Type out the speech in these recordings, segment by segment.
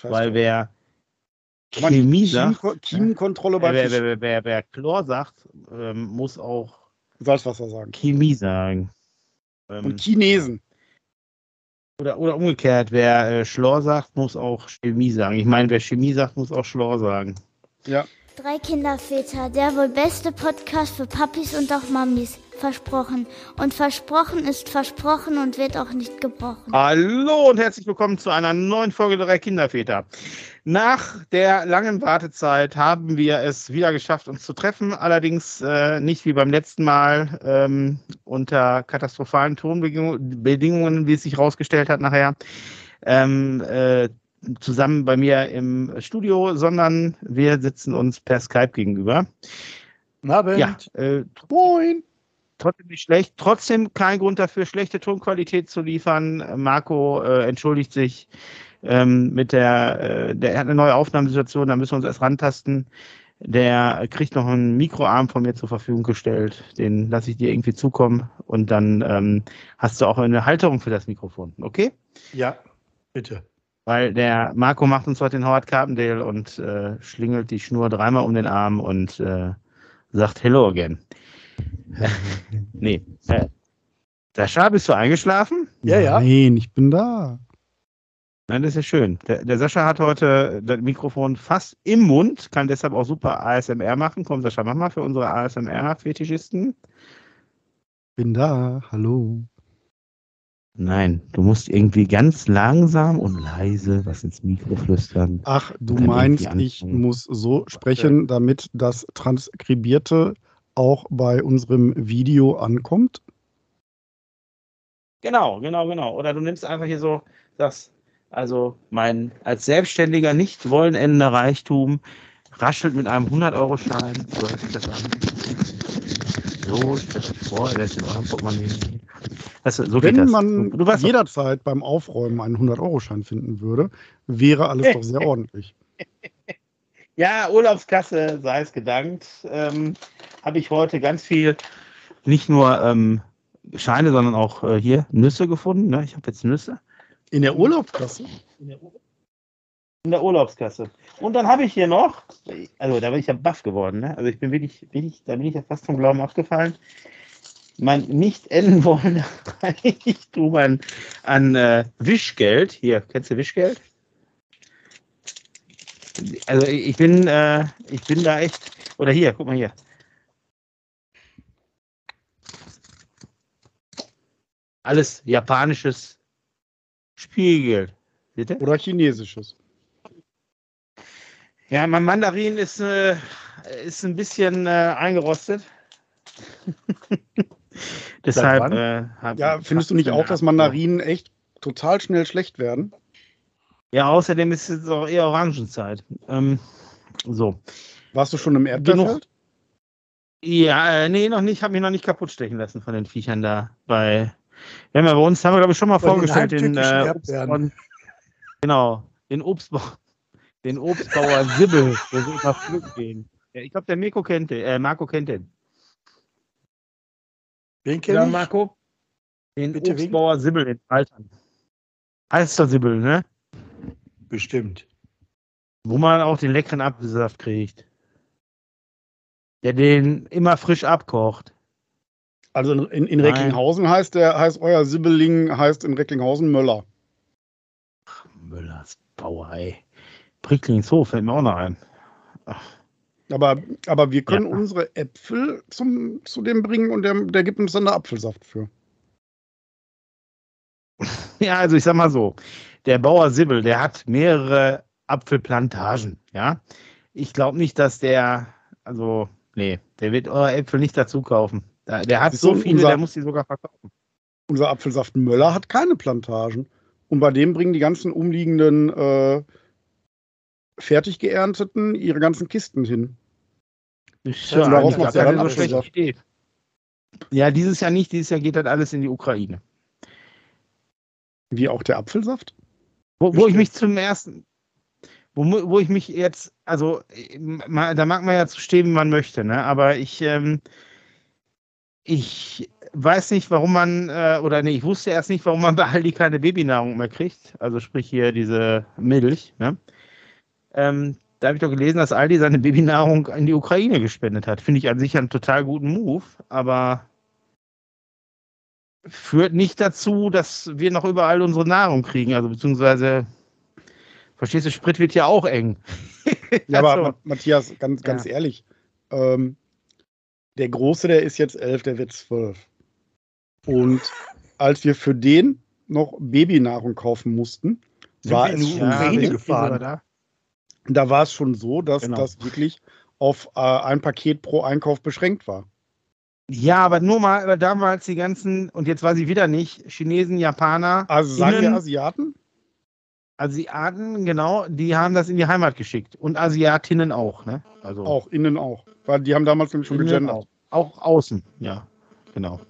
Scheiß Weil wer Chemie sagt, Chemiekontrolle bei wer, wer, wer, wer, wer Chlor sagt, ähm, muss auch Salzwasser sagen. Chemie sagen. Ähm, Und Chinesen. oder, oder umgekehrt, wer äh, Schlor sagt, muss auch Chemie sagen. Ich meine, wer Chemie sagt, muss auch Schlor sagen. Ja. Drei Kinderväter, der wohl beste Podcast für Papis und auch Mamis. Versprochen. Und versprochen ist versprochen und wird auch nicht gebrochen. Hallo und herzlich willkommen zu einer neuen Folge der drei Kinderväter. Nach der langen Wartezeit haben wir es wieder geschafft, uns zu treffen. Allerdings äh, nicht wie beim letzten Mal ähm, unter katastrophalen Tonbedingungen, wie es sich herausgestellt hat nachher. Ähm, äh, zusammen bei mir im Studio, sondern wir sitzen uns per Skype gegenüber. Abend. Ja, äh, Moin. Trotzdem nicht schlecht. Trotzdem kein Grund dafür, schlechte Tonqualität zu liefern. Marco äh, entschuldigt sich ähm, mit der, äh, der er hat eine neue Aufnahmesituation, da müssen wir uns erst rantasten. Der kriegt noch einen Mikroarm von mir zur Verfügung gestellt. Den lasse ich dir irgendwie zukommen und dann ähm, hast du auch eine Halterung für das Mikrofon, okay? Ja, bitte. Weil der Marco macht uns heute den Howard Carpendale und äh, schlingelt die Schnur dreimal um den Arm und äh, sagt Hello again. nee. Sascha, bist du eingeschlafen? Ja, ja. Nein, ich bin da. Nein, das ist ja schön. Der, der Sascha hat heute das Mikrofon fast im Mund, kann deshalb auch super ASMR machen. Komm, Sascha, mach mal für unsere ASMR-Fetischisten. Bin da. Hallo. Nein, du musst irgendwie ganz langsam und leise was ins Mikro flüstern. Ach, du meinst, ich muss so sprechen, damit das Transkribierte auch bei unserem Video ankommt? Genau, genau, genau. Oder du nimmst einfach hier so das, also mein als Selbstständiger nicht wollen endender Reichtum raschelt mit einem 100-Euro-Schein. So sich das an. So, stellt euch vor, ist eurem Portemonnaie. Das, so geht Wenn das. man du, du jederzeit beim Aufräumen einen 100-Euro-Schein finden würde, wäre alles doch sehr ordentlich. Ja, Urlaubskasse, sei es gedankt. Ähm, Habe ich heute ganz viel, nicht nur ähm, Scheine, sondern auch äh, hier Nüsse gefunden. Ne? Ich habe jetzt Nüsse. In der Urlaubskasse? In der, Ur in der Urlaubskasse. Und dann habe ich hier noch, also da bin ich ja baff geworden, ne? Also ich bin wirklich, wirklich, da bin ich ja fast vom Glauben abgefallen. Mein nicht enden wollen Reichtum an, an äh, Wischgeld. Hier, kennst du Wischgeld? Also ich bin, äh, ich bin da echt. Oder hier, guck mal hier. Alles japanisches Spielgeld. Seht ihr? Oder chinesisches? Ja, mein Mandarin ist, äh, ist ein bisschen äh, eingerostet. Deshalb. Äh, Ja, findest du nicht auch, dass Mandarinen echt total schnell schlecht werden? Ja, außerdem ist es auch eher Orangenzeit. Ähm, so. Warst du schon im Erdbeerfeld? Ja, äh, nee, noch nicht. Habe mich noch nicht kaputt stechen lassen von den Viechern da. Bei, wir haben ja bei uns, haben wir glaube ich schon mal Bei vorgestellt, den, äh. Obstbauern, genau, den Obstbauer, den Obstbauer Sibbel, der will mal pflücken gehen. Ja, ich glaube, der Mirko kennt den, äh, Marco kennt den. Wen Ja, kenn ich? Marco? Den Bitte, wen? Obstbauer Sibbel in Altern. Heißt der Sibbel, ne? Bestimmt. Wo man auch den leckeren Apfelsaft kriegt. Der den immer frisch abkocht. Also in, in, in. Recklinghausen heißt der, heißt euer Sibbeling, heißt in Recklinghausen Möller. Müllers Bauer, ey. Pricklingshof fällt mir auch noch ein. Aber, aber wir können Ja. unsere Äpfel zum, zu dem bringen und der, der gibt uns dann da Apfelsaft für. Ja, also ich sag mal so, der Bauer Sibbel, der hat mehrere Apfelplantagen, ja. Ich glaube nicht, dass der, also, nee, der wird eure Äpfel nicht dazu kaufen. Der, der hat so viele, unser- der muss die sogar verkaufen. Unser Apfelsaft Möller hat keine Plantagen. Und bei dem bringen die ganzen umliegenden äh, fertig geernteten ihre ganzen Kisten hin. Also daraus ja keine dann so schlechte. Idee. Ja, dieses Jahr nicht, dieses Jahr geht das alles in die Ukraine. Wie auch der Apfelsaft. Wo, wo ich mich zum ersten, wo, wo ich mich jetzt, also äh, da mag man ja zu stehen, wie man möchte, ne? Aber ich, ähm, ich weiß nicht, warum man, äh, oder nee, ich wusste erst nicht, warum man bei Aldi keine Babynahrung mehr kriegt. Also sprich hier diese Milch. Ne? Ähm, da habe ich doch gelesen, dass Aldi seine Babynahrung in die Ukraine gespendet hat. Finde ich an sich einen total guten Move, aber führt nicht dazu, dass wir noch überall unsere Nahrung kriegen. Also beziehungsweise, verstehst du, Sprit wird ja auch eng. Ja, aber Also, Ma- Matthias, ganz, ganz Ja. ehrlich, ähm, der Große, der ist jetzt elf, der wird zwölf. Und als wir für den noch Babynahrung kaufen mussten, Sind war es schon, sind gefahren. da. da war es schon so, dass Genau. das wirklich auf äh, ein Paket pro Einkauf beschränkt war. Ja, aber nur mal, aber damals die ganzen, und jetzt weiß ich wieder nicht, Chinesen, Japaner, Also sagen Innen- wir Asiaten? Asiaten, genau, die haben das in die Heimat geschickt. Und Asiatinnen auch, ne? Also Auch, innen auch. Weil die haben damals nämlich schon gegendert. auch. auch außen, ja, genau.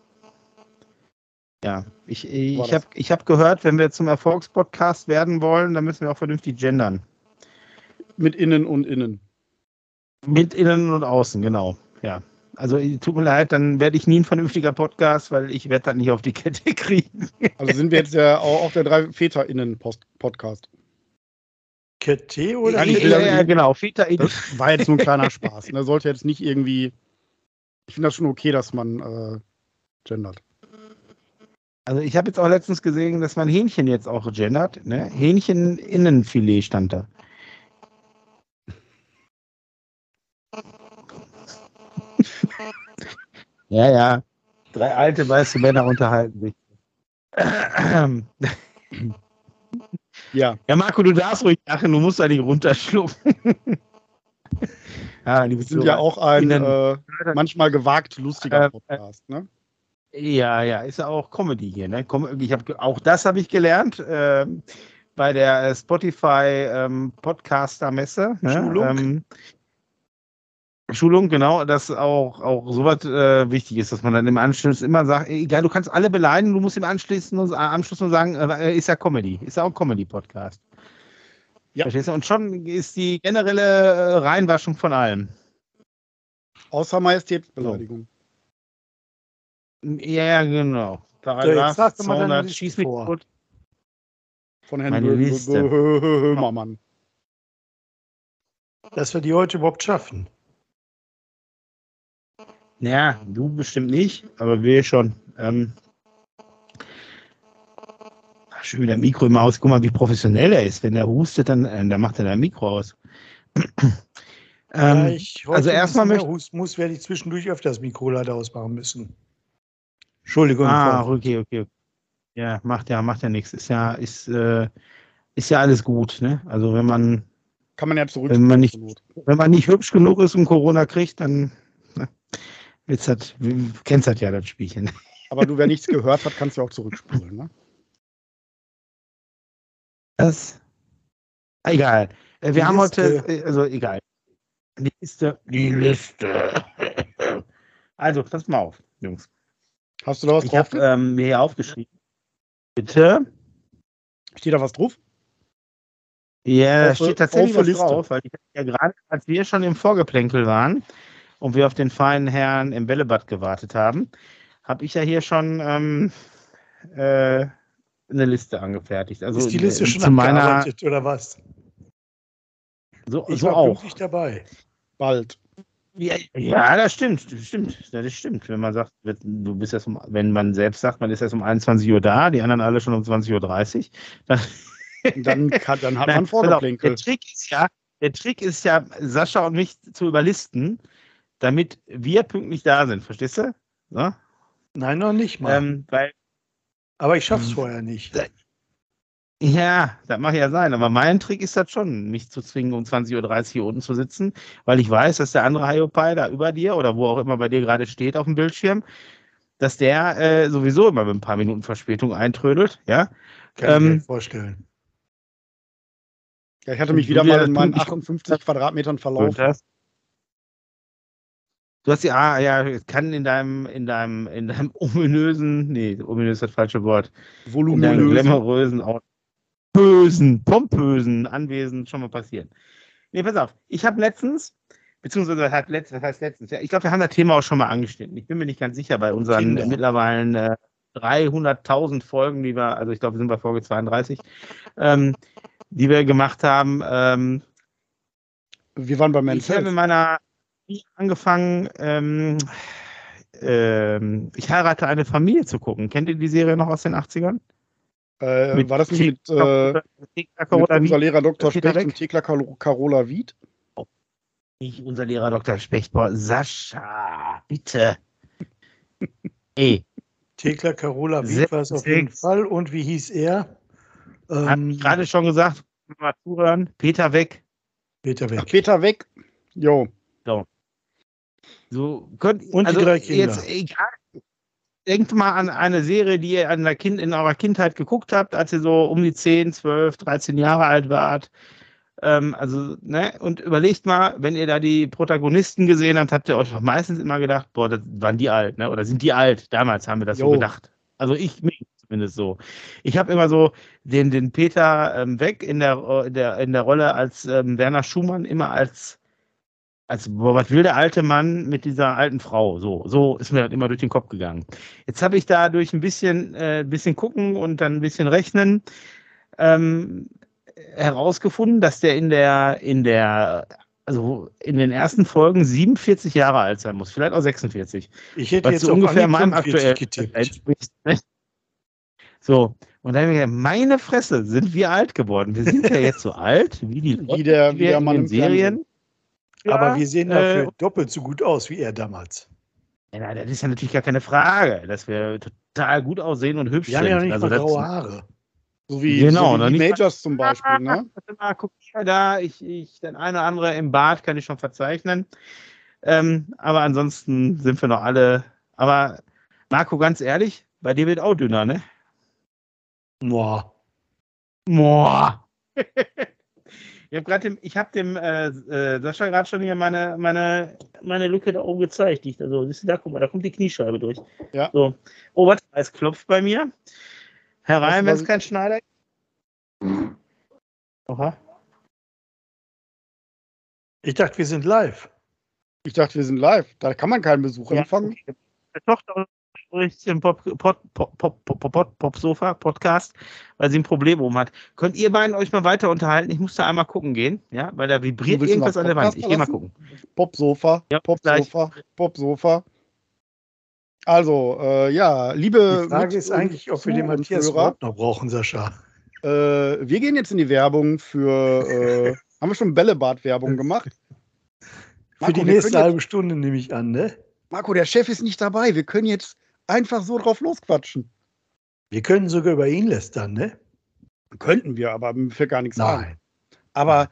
Ja, ich, ich habe ich hab gehört, wenn wir zum Erfolgspodcast werden wollen, dann müssen wir auch vernünftig gendern. Mit innen und innen. Mit innen und außen, genau. Ja. Also tut mir leid, dann werde ich nie ein vernünftiger Podcast, weil ich werde das nicht auf die Kette kriegen. Also sind wir jetzt der, auch, der drei Väter-Innen-Podcast. Kette oder Ja, ja, ich ja, ja- ja, genau. Väter innen. Das war jetzt nur ein kleiner Spaß. Ne? Sollte jetzt nicht irgendwie. Ich finde das schon okay, dass man äh, gendert. Also ich habe jetzt auch letztens gesehen, dass man Hähnchen jetzt auch gendert. Ne? Hähnchen-Innenfilet stand da. Ja, ja. Drei alte weiße Männer unterhalten sich. Ja, Ja, Marco, du darfst ruhig lachen, du musst da nicht runterschlucken. ja, wir sind ja auch ein äh, manchmal gewagt lustiger Äh, Podcast. Ne? Ja, ja, ist ja auch Comedy hier. Ne? Ich hab, auch das habe ich gelernt ähm, bei der äh, Spotify ähm, Podcaster Messe. Ne? Schulung? Ähm, Schulung, genau, dass auch, auch sowas äh, wichtig ist, dass man dann im Anschluss immer sagt, egal, du kannst alle beleidigen, du musst im Anschluss nur, äh, Anschluss nur sagen, äh, ist ja Comedy, ist ja auch ein Comedy-Podcast. Ja. Verstehst du? Und schon ist die generelle äh, Reinwaschung von allem. Außer Majestätsbeleidigung. Ja, ja, genau. So, Paragraph jetzt sag doch mal deine 200, Liste schieß mich vor. tot. Von Herrn Böhmermann. Dass wir die heute überhaupt schaffen. Ja, du bestimmt nicht, aber wir schon. Ähm, ach, schön wieder Mikro im Haus. Guck mal, wie professionell er ist. Wenn er hustet, dann, äh, dann macht er sein Mikro aus. Ähm, ich heute also erstmal möchte- husten muss, werde ich zwischendurch öfter das Mikro leider ausmachen müssen. Entschuldigung. ah, Frau. okay, okay. okay. Ja, macht ja, macht ja nichts. Ist ja, ist, äh, ist ja alles gut, ne? Also wenn man, Kann man ja zurück. Wenn man nicht- wenn man nicht hübsch genug ist und Corona kriegt, dann ne, wird's das, kennst das ja, das Spielchen. Aber du, wer nichts gehört hat, kannst du auch zurückspulen. Ne? Das? Egal. Äh, Wir Die haben Liste. heute, äh, also egal. Die Liste. Die Liste. Also, pass mal auf, Jungs. Hast du da was Ich drauf? habe ähm, mir hier aufgeschrieben. Bitte? Steht da was drauf? Ja, da Auf- steht tatsächlich auf was Liste. drauf, weil ich ja gerade, als wir schon im Vorgeplänkel waren und wir auf den feinen Herrn im Bällebad gewartet haben, habe ich ja hier schon ähm, äh, eine Liste angefertigt. Also ist die Liste äh, schon zu meiner, oder was? so, Ich so war auch. pünktlich dabei. Bald. Ja, ja, das stimmt, das stimmt, das stimmt. Wenn man sagt, du bist erst um, wenn man selbst sagt, man ist erst um 21 Uhr da, die anderen alle schon um 20.30 Uhr, dann, dann, kann, dann hat Nein, man Vorgeplänkel. Der Trick ist ja, der Trick ist ja, Sascha und mich zu überlisten, damit wir pünktlich da sind, verstehst du? So? Nein, noch nicht mal. Ähm, weil, Aber ich schaff's Hm. vorher nicht. ja, das mag ja sein, aber mein Trick ist das schon, mich zu zwingen, um 20.30 Uhr hier unten zu sitzen, weil ich weiß, dass der andere Hiopai da über dir oder wo auch immer bei dir gerade steht auf dem Bildschirm, dass der äh, sowieso immer mit ein paar Minuten Verspätung eintrödelt, ja. Kann ich Ähm, mir vorstellen. Ja, ich hatte mich wieder mal in meinen pünktlich- 58 Quadratmetern verlaufen. das? Du hast ja, ah, ja, es kann in deinem, in deinem, in deinem ominösen, nee, ominös ist das falsche Wort, in deinem Voluminös. glamourösen, bösen, pompösen Anwesen schon mal passieren. Nee, pass auf. Ich habe letztens beziehungsweise hat letztens, das heißt letztens, ja, ich glaube, wir haben das Thema auch schon mal angeschnitten. Ich bin mir nicht ganz sicher bei unseren Kinder. mittlerweile äh, 300.000 Folgen, die wir, also ich glaube, wir sind bei Folge 32, ähm, die wir gemacht haben. Ähm, Wir waren bei ich habe in Men's meiner angefangen, ähm, ähm, ich heirate eine Familie zu gucken. Kennt ihr die Serie noch aus den 80ern? äh, Mit War das nicht mit, äh, mit unser? Lehrer Dr. Specht und Thekla Carola Wied? Nicht unser Lehrer Dr. Spechtbauer. Sascha, bitte. Ey, Thekla Carola Wied war es auf jeden. Fall. Und wie hieß er? hab Ähm, ich gerade schon gesagt, mal zuhören. Peter weg. Peter Ach, Weg. Peter weg. Jo. So könnt Und also. Jetzt, egal, denkt mal an eine Serie, die ihr an der kind, in eurer Kindheit geguckt habt, als ihr so um die 10, 12, 13 Jahre alt wart. Ähm, also, ne, und überlegt mal, wenn ihr da die Protagonisten gesehen habt, habt ihr euch doch meistens immer gedacht, boah, das waren die alt, ne? Oder sind die alt? Damals haben wir das so Jo. gedacht. Also ich mir zumindest so. Ich habe immer so den, den Peter ähm, weg in der, in der, in der Rolle als ähm, Werner Schumann immer als als, boah, was will der alte Mann mit dieser alten Frau? So, so ist mir das immer durch den Kopf gegangen. Jetzt habe ich da durch ein bisschen, äh, bisschen gucken und dann ein bisschen rechnen ähm, herausgefunden, dass der in der, in der, also in den ersten Folgen 47 Jahre alt sein muss, vielleicht auch 46. Ich hätte Was jetzt so ungefähr meinem 45 aktuellen entspricht. ne? So, und dann habe ich gedacht, meine Fresse, sind wir alt geworden. Wir sind ja jetzt so alt, wie die Wie der, wie der in den Serien. Aber wir sehen dafür äh, doppelt so gut aus wie er damals. Ja, das ist ja natürlich gar keine Frage, dass wir total gut aussehen und hübsch Wir haben sind. ja noch nicht also mal graue Haare. So wie, Genau, so wie die Majors zum Beispiel, ne? Warte mal, guck mal da, ich, ich, den eine oder andere im Bad kann ich schon verzeichnen. Ähm, aber ansonsten sind wir noch alle. Aber Marco, ganz ehrlich, bei dir wird auch dünner, ne? Boah. Boah. ich habe gerade dem, ich habe dem äh, äh, Sascha gerade schon hier meine, meine, meine Lücke da oben gezeigt. Die ich da so, siehst du da, guck mal, da kommt die Kniescheibe durch. Ja. So. Oh, warte, es klopft bei mir. Herein, wenn es kein Schneider. Oha. Ich dachte, wir sind live. Ich dachte, wir sind live. Da kann man keinen Besuch Ja, empfangen. Meine Tochter spricht im Pop, Pop, Pop, Pop, Pop, Pop, Popsofa Podcast, weil sie ein Problem oben hat. Könnt ihr beiden euch mal weiter unterhalten? Ich muss da einmal gucken gehen, ja, weil da vibriert irgendwas an der Wand. Ich gehe mal gucken. Popsofa, Ja, Popsofa, Popsofa. Also, äh, ja, liebe. Die Frage ist eigentlich, ob wir den Matthias überhaupt noch brauchen, Sascha. äh, wir gehen jetzt in die Werbung für. Äh, haben wir schon Bällebad-Werbung gemacht? Für Marco, die wir nächste halbe Stunde nehme ich an, ne? Marco, der Chef ist nicht dabei. Wir können jetzt einfach so drauf losquatschen. Wir können sogar über ihn lästern, ne? Könnten wir, aber mir fällt gar nichts ein. Nein. Aber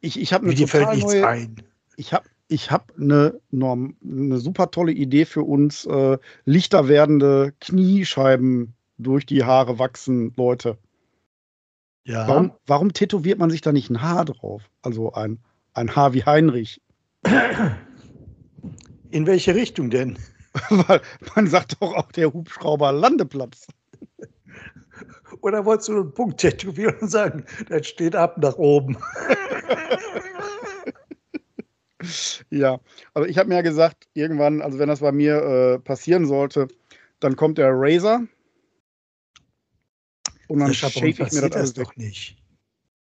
ich, ich habe eine dir fällt nichts neue, ein. ich habe ich hab eine, eine super tolle Idee für uns, äh, lichter werdende Kniescheiben durch die Haare wachsen, Leute. Ja. Warum, warum tätowiert man sich da nicht ein Haar drauf? Also ein, ein Haar wie Heinrich. In welche Richtung denn? Weil man sagt doch auch der Hubschrauber Landeplatz. Oder wolltest du einen Punkt tätowieren und sagen, das steht ab nach oben? Ja, aber ich habe mir ja gesagt, irgendwann, also wenn das bei mir äh, passieren sollte, dann kommt der Razer und dann uns ich mir das alles das doch nicht.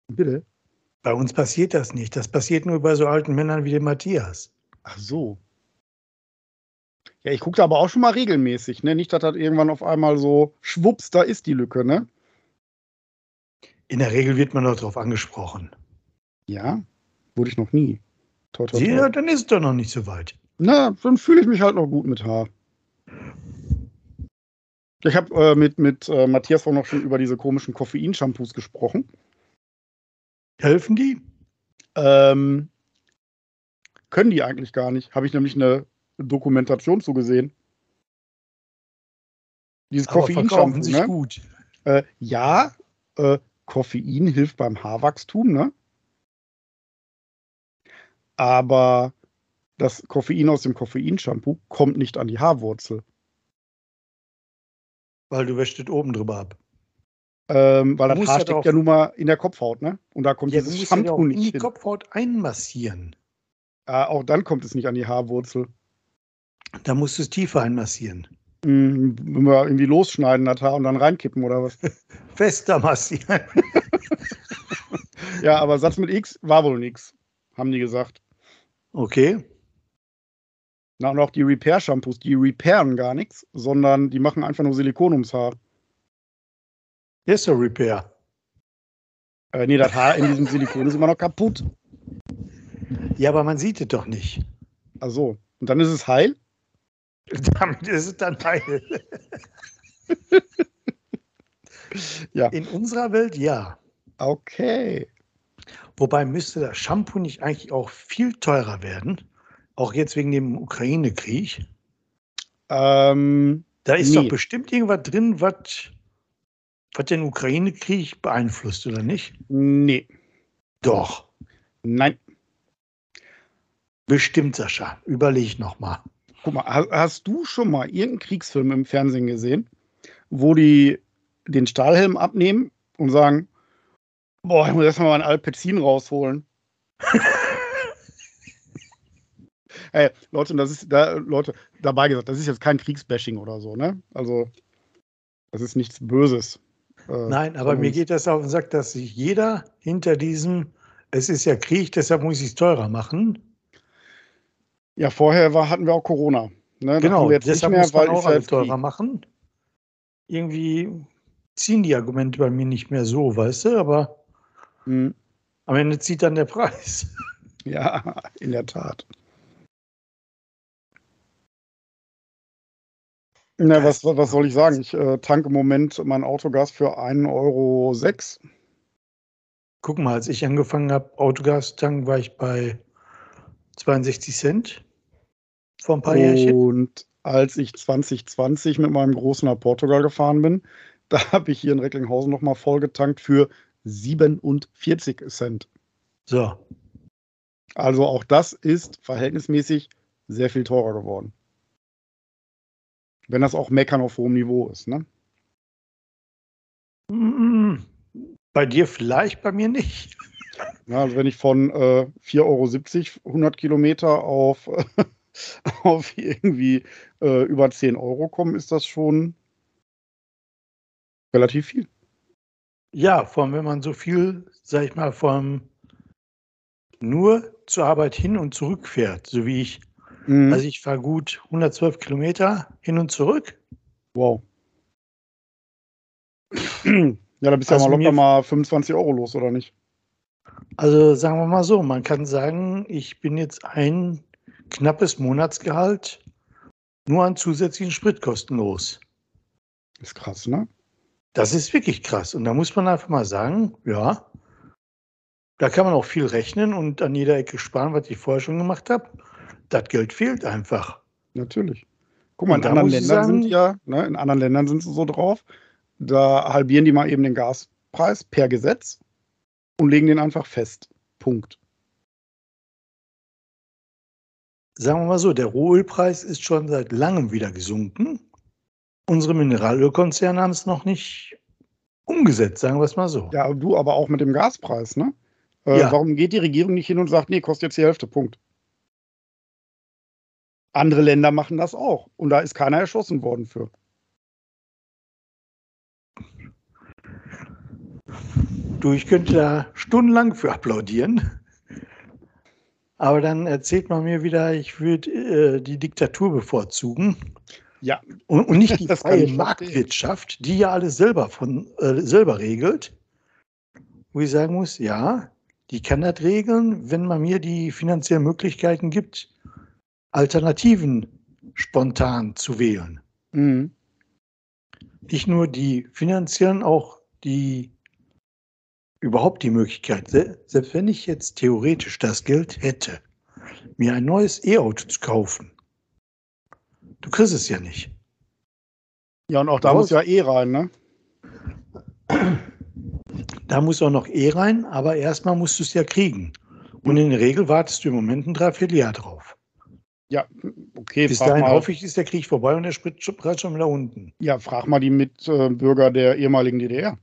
Bitte? Bei uns passiert das nicht. Das passiert nur bei so alten Männern wie dem Matthias. Ach so. Ja, ich gucke da aber auch schon mal regelmäßig, ne? Nicht, dass das irgendwann auf einmal so schwupps, da ist die Lücke, ne? In der Regel wird man doch darauf angesprochen. Ja, wurde ich noch nie. Toi, toi, toi. dann ist es doch noch nicht so weit. Na, dann fühle ich mich halt noch gut mit Haar. Ich habe äh, mit, mit äh, Matthias auch noch schon über diese komischen Koffein-Shampoos gesprochen. Helfen die? Ähm, können die eigentlich gar nicht. Habe ich nämlich eine Dokumentation zugesehen. Dieses Aber Koffeinshampoo, verkaufen sich ne? gut. Äh, ja, äh, Koffein hilft beim Haarwachstum, ne? Aber das Koffein aus dem Koffeinshampoo kommt nicht an die Haarwurzel. Weil du wäschst es oben drüber ab. Ähm, weil Du das Haar ja steckt ja nun mal in der Kopfhaut, ne? Und da kommt Ja, dieses auch Shampoo in nicht die hin. Kopfhaut einmassieren. Ah, auch dann kommt es nicht an die Haarwurzel. Da musst du es tiefer einmassieren. Wenn wir irgendwie losschneiden das Haar und dann reinkippen oder was? Fester massieren. Ja, aber Satz mit X war wohl nix, haben die gesagt. Okay. Na, und auch die Repair-Shampoos, die repairen gar nichts, sondern die machen einfach nur Silikon ums Haar. Hier ist der Repair. Äh, nee, das Haar in diesem Silikon ist immer noch kaputt. Ja, aber man sieht es doch nicht. Also, und dann ist es heil? Damit ist es dann heil. Ja. In unserer Welt ja. Okay. Wobei müsste das Shampoo nicht eigentlich auch viel teurer werden? Auch jetzt wegen dem Ukraine-Krieg. Ähm, Da ist Nee. doch bestimmt irgendwas drin, was den Ukraine-Krieg beeinflusst, oder nicht? nee. Doch, Nein. bestimmt, Sascha. Überleg noch mal. Guck mal, ha- hast du schon mal irgendeinen Kriegsfilm im Fernsehen gesehen, wo die den Stahlhelm abnehmen und sagen, boah, ich muss erstmal meinen Alpezin rausholen. Ey, Leute, und das ist da, Leute, dabei gesagt, das ist jetzt kein Kriegsbashing oder so, ne? Also, das ist nichts Böses. äh, Nein, aber mir geht das auf den Sack, dass sich jeder hinter diesem, es ist ja Krieg, deshalb muss ich es teurer machen. Ja, vorher war, hatten wir auch Corona. Ne? Genau, jetzt nicht deshalb mehr, muss man weil auch alles teurer machen. Irgendwie ziehen die Argumente bei mir nicht mehr so, weißt du, aber Hm. am Ende zieht dann der Preis. Ja, in der Tat. Na, was, was soll ich sagen? Ich äh, tanke im Moment mein Autogas für 1,06 Euro. Guck mal, als ich angefangen habe, Autogas tanken, war ich bei 62 Cent vor ein paar Jährchen. Und als ich 2020 mit meinem Großen nach Portugal gefahren bin, da habe ich hier in Recklinghausen nochmal voll getankt für 47 Cent. So, Also auch das ist verhältnismäßig sehr viel teurer geworden. Wenn das auch Meckern auf hohem Niveau ist, ne? Mm, bei dir vielleicht, bei mir nicht. Ja, also wenn ich von äh, 4,70 Euro 100 Kilometer auf, auf irgendwie äh, über 10 Euro komme, ist das schon relativ viel. Ja, vor allem, wenn man so viel, sag ich mal, vom nur zur Arbeit hin und zurück fährt, so wie ich. Mhm. Also ich fahre gut 112 Kilometer hin und zurück. wow. ja, da bist du Also ja mal locker mal 25 Euro los, oder nicht? Also sagen wir mal so, man kann sagen, ich bin jetzt ein knappes Monatsgehalt nur an zusätzlichen Spritkosten los. Ist krass, ne? Das ist wirklich krass. Und da muss man einfach mal sagen, ja, da kann man auch viel rechnen und an jeder Ecke sparen, was ich vorher schon gemacht habe. Das Geld fehlt einfach. Natürlich. Guck mal, in anderen Ländern sagen- sind ja, ne, in anderen Ländern sind sie so drauf, da halbieren die mal eben den Gaspreis per Gesetz und legen den einfach fest. Punkt. Sagen wir mal so, der Rohölpreis ist schon seit langem wieder gesunken. Unsere Mineralölkonzerne haben es noch nicht umgesetzt, sagen wir es mal so. Ja, du aber auch mit dem Gaspreis, ne? Äh, Ja. Warum geht die Regierung nicht hin und sagt, nee, kostet jetzt die Hälfte, Punkt. Andere Länder machen das auch. Und da ist keiner erschossen worden für. Du, ich könnte da stundenlang für applaudieren. Aber dann erzählt man mir wieder, ich würde äh, die Diktatur bevorzugen. Ja. Und, und nicht die freie ich verstehen. Marktwirtschaft, die ja alles selber von äh, selber regelt. Wo ich sagen muss, ja, die kann das regeln, wenn man mir die finanziellen Möglichkeiten gibt, Alternativen spontan zu wählen. Mhm. Nicht nur die finanziellen, auch die überhaupt die Möglichkeit, se- selbst wenn ich jetzt theoretisch das Geld hätte, mir ein neues E-Auto zu kaufen. Du kriegst es ja nicht. Ja, und auch da muss ja eh rein, ne? Da muss auch noch E rein, aber erstmal musst du es ja kriegen. Und in der Regel wartest du im Moment ein Dreivierteljahr drauf. Ja, okay, Bis dahin hoffe ich, ist der Krieg vorbei und der Spritpreis schon wieder unten. ja, frag mal die Mitbürger der ehemaligen DDR.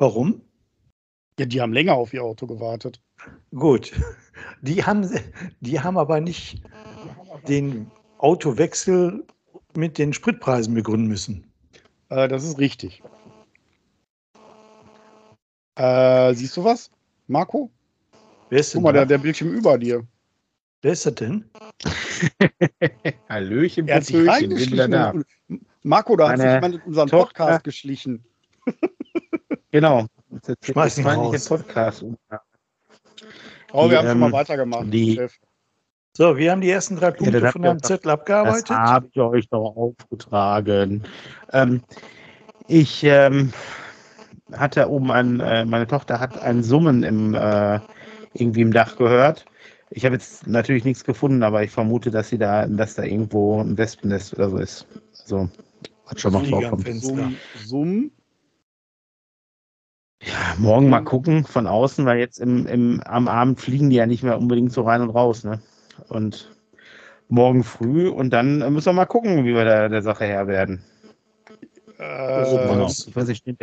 Warum? Ja, die haben länger auf ihr Auto gewartet. Gut. Die haben, die haben aber nicht den Autowechsel mit den Spritpreisen begründen müssen. Äh, das ist richtig. Äh, siehst du was, Marco? Wer ist Guck denn mal, da? der, der Bildschirm über dir. Wer ist das denn? Hallöchen, Er hat sich Marco, da hat sich jemand in unseren Tochter- Podcast geschlichen. Genau. Das ist jetzt Schmeiß ihn der raus. Podcast. Aber Die, wir haben schon mal ähm, weitergemacht. die-. So, wir haben die ersten drei Punkte habt von deinem Zettel Das abgearbeitet. habe ich euch doch aufgetragen. Ähm, ich ähm, hatte oben ein, äh, meine Tochter hat ein Summen im, äh, irgendwie im Dach gehört. Ich habe jetzt natürlich nichts gefunden, aber ich vermute, dass sie da, dass da irgendwo ein Wespennest oder so ist. Also, hat schon mal vorkommen. Fenster. Summ, Summ. Ja, morgen mal gucken von außen, weil jetzt im, im, am Abend fliegen die ja nicht mehr unbedingt so rein und raus, ne? Und morgen früh und dann äh, müssen wir mal gucken, wie wir da der Sache Herr werden. Äh, Genau. Ich weiß nicht, können,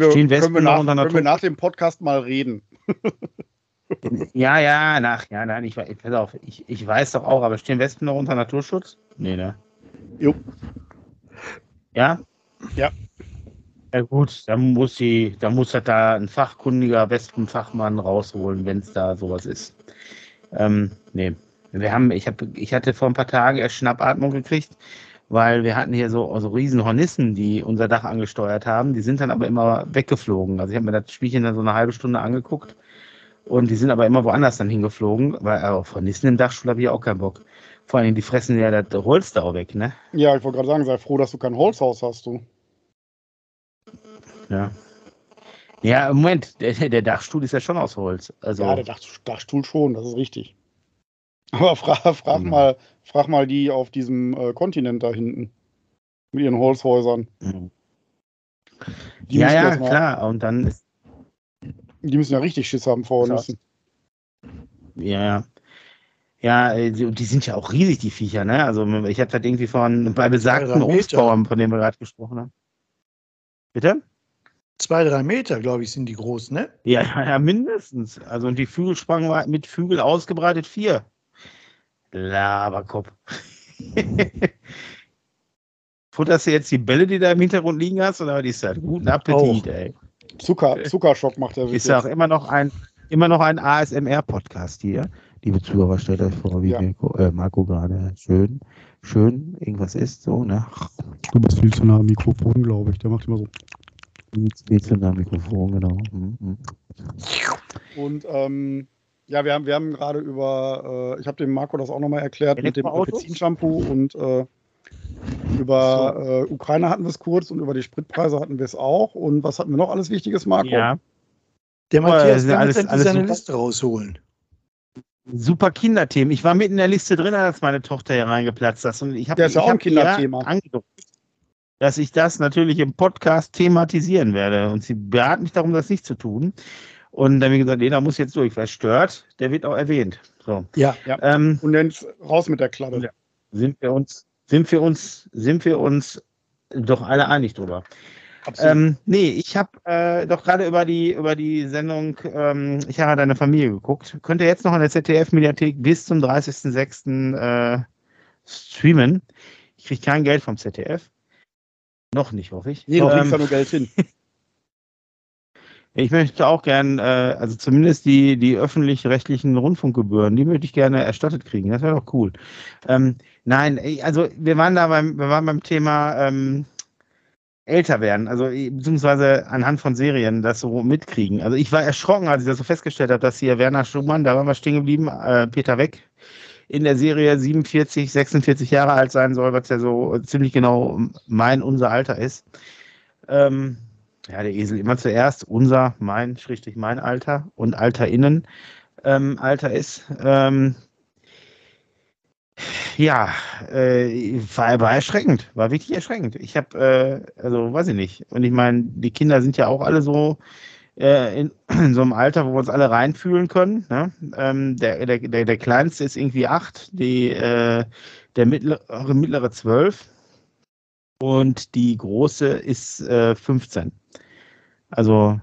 wir, Stehen können, wir Wespen nach, noch unter können wir nach dem Podcast mal reden. ja, ja, nach, ja, nein, ich, we- pass auf, ich, ich weiß doch auch, aber stehen Wespen noch unter Naturschutz? Nee, ne? Jo. Ja? Ja. Ja gut, dann muss sie, dann muss das da ein fachkundiger Wespenfachmann rausholen, wenn es da sowas ist. Ähm, nee. Wir haben, ich habe, ich hatte vor ein paar Tagen erst Schnappatmung gekriegt, weil wir hatten hier so, so riesen Hornissen, die unser Dach angesteuert haben. Die sind dann aber immer weggeflogen. Also ich habe mir das Spielchen dann so eine halbe Stunde angeguckt und die sind aber immer woanders dann hingeflogen, weil auf Hornissen im Dachstuhl habe ich auch keinen Bock. Vor allem, die fressen ja das Holz da auch weg, ne? Ja, ich wollte gerade sagen, sei froh, dass du kein Holzhaus hast, du. Ja. Ja, Moment, der, der Dachstuhl ist ja schon aus Holz. Also, Ja, der Dach, Dachstuhl schon, das ist richtig. Aber frag, frag, Mhm. mal, frag mal die auf diesem äh, Kontinent da hinten. Mit ihren Holzhäusern. Mhm. Ja, ja, mal- klar. Und dann ist, Die müssen ja richtig Schiss haben vor. Hornissen. ja, ja. Ja, äh, die, die sind ja auch riesig, die Viecher, ne? Also, ich habe das irgendwie von, bei besagten. Obstbauern, von denen wir gerade gesprochen haben. Bitte? Zwei, drei Meter, glaube ich, sind die groß, ne? Ja, ja, ja, mindestens. Also, und die Flügelspangen war mit Flügel ausgebreitet vier. Laberkopf. Futterst du jetzt die Bälle, die da im Hintergrund liegen hast, oder was ist das? Guten Appetit, Auch. ey. Zucker, Zuckerschock macht er Ist ja auch immer noch ein, immer noch ein ASMR-Podcast hier. Liebe Zuhörer, stellt euch vor, wie Ja. Mirko, äh, Marco gerade schön, schön irgendwas isst, so, ne? Du bist viel zu nah am Mikrofon, glaube ich. Der macht immer so. Jetzt in der Mikrofon, genau. Mhm. Und ähm, ja, wir haben, wir haben gerade über, äh, ich habe dem Marco das auch nochmal erklärt, mit dem? Alpecin-Shampoo und äh, über äh, Ukraine hatten wir es kurz und über die Spritpreise hatten wir es auch. Und was hatten wir noch alles Wichtiges, Marco? Ja, Der Aber Matthias kann alles- alles seine super. Liste rausholen. super Kinderthemen. Ich war mitten in der Liste drin, als meine Tochter hier reingeplatzt ist. Und ich habe Der ist ja auch ein hab Kinderthema. Dass ich das natürlich im Podcast thematisieren werde. Und sie bat mich darum, das nicht zu tun. Und dann habe ich gesagt, nee, da muss jetzt durch. Wer stört, der wird auch erwähnt. So. Ja, Ähm, Und dann raus mit der Kladde. Ja. sind wir uns, sind wir uns, sind wir uns doch alle einig drüber. Absolut. Ähm, nee, ich habe äh, doch gerade über die über die Sendung ähm, Ich habe deine Familie geguckt. Könnt ihr jetzt noch in der ZDF-Mediathek bis zum 30.06. Äh, streamen. Ich kriege kein Geld vom ZDF. Noch nicht, hoffe ich. nee, du Ähm, bringst da nur Geld hin. ich möchte auch gern, äh, also zumindest die, die öffentlich-rechtlichen Rundfunkgebühren, die möchte ich gerne erstattet kriegen. Das wäre doch cool. Ähm, nein, also wir waren da beim, wir waren beim Thema ähm, älter werden, also äh, beziehungsweise anhand von Serien das so mitkriegen. Also ich war erschrocken, als ich das so festgestellt habe, dass hier Werner Schumann, da waren wir stehen geblieben, äh, Peter Weck, in der Serie 47, 46 Jahre alt sein soll, was ja so ziemlich genau mein, unser Alter ist. Ähm, ja, der Esel immer zuerst, unser, mein, schrägstrich mein Alter und AlterInnen ähm, Alter ist. Ähm, ja, äh, war, war erschreckend, war wirklich erschreckend. Ich habe, äh, also weiß ich nicht. Und ich meine, die Kinder sind ja auch alle so äh, in, in so einem Alter, wo wir uns alle reinfühlen können. Ne? Ähm, der, der, der, der Kleinste ist irgendwie acht, die, äh, der mittlere, mittlere zwölf und die große ist äh, 15. Also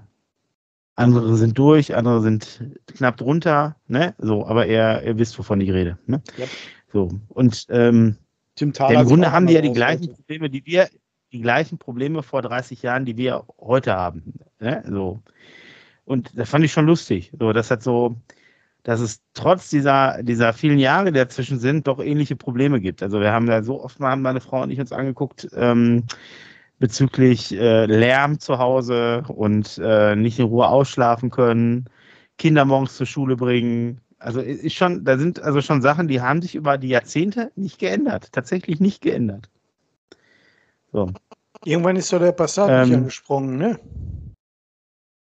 Andere sind durch, andere sind knapp drunter, ne? So, aber ihr, ihr wisst, wovon ich rede. Ne? Ja. So. Und ähm, im Grunde haben die ja die gleichen. Probleme, die wir, die gleichen Probleme vor 30 Jahren, die wir heute haben. Ne? So. Und das fand ich schon lustig. So, das hat so, dass es trotz dieser, dieser vielen Jahre, die dazwischen sind, doch ähnliche Probleme gibt. Also wir haben da so oft mal haben meine Frau und ich uns angeguckt, ähm, bezüglich äh, Lärm zu Hause und äh, nicht in Ruhe ausschlafen können, Kinder morgens zur Schule bringen. Also ist schon, da sind also schon Sachen, die haben sich über die Jahrzehnte nicht geändert, tatsächlich nicht geändert. So. Irgendwann ist doch der Passat nicht Ähm, angesprungen, ne?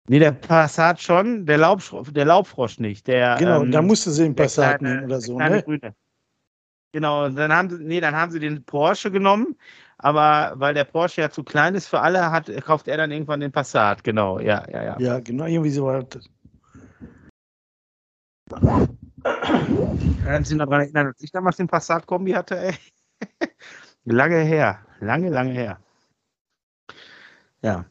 Nee, der Passat schon, der, Laubschro der Laubfrosch nicht. Der, Genau, ähm, da musste sie den Passat kleine- nehmen oder so, ne? Grüne. Genau, dann haben sie, nee, dann haben sie den Porsche genommen, aber weil der Porsche ja zu klein ist für alle, hat, kauft er dann irgendwann den Passat, genau, ja, ja, ja. Ja, genau, irgendwie so war das. Kannst du dich noch daran erinnern, als ich damals den Passat-Kombi hatte, ey? Lange her, lange, lange her. Ja.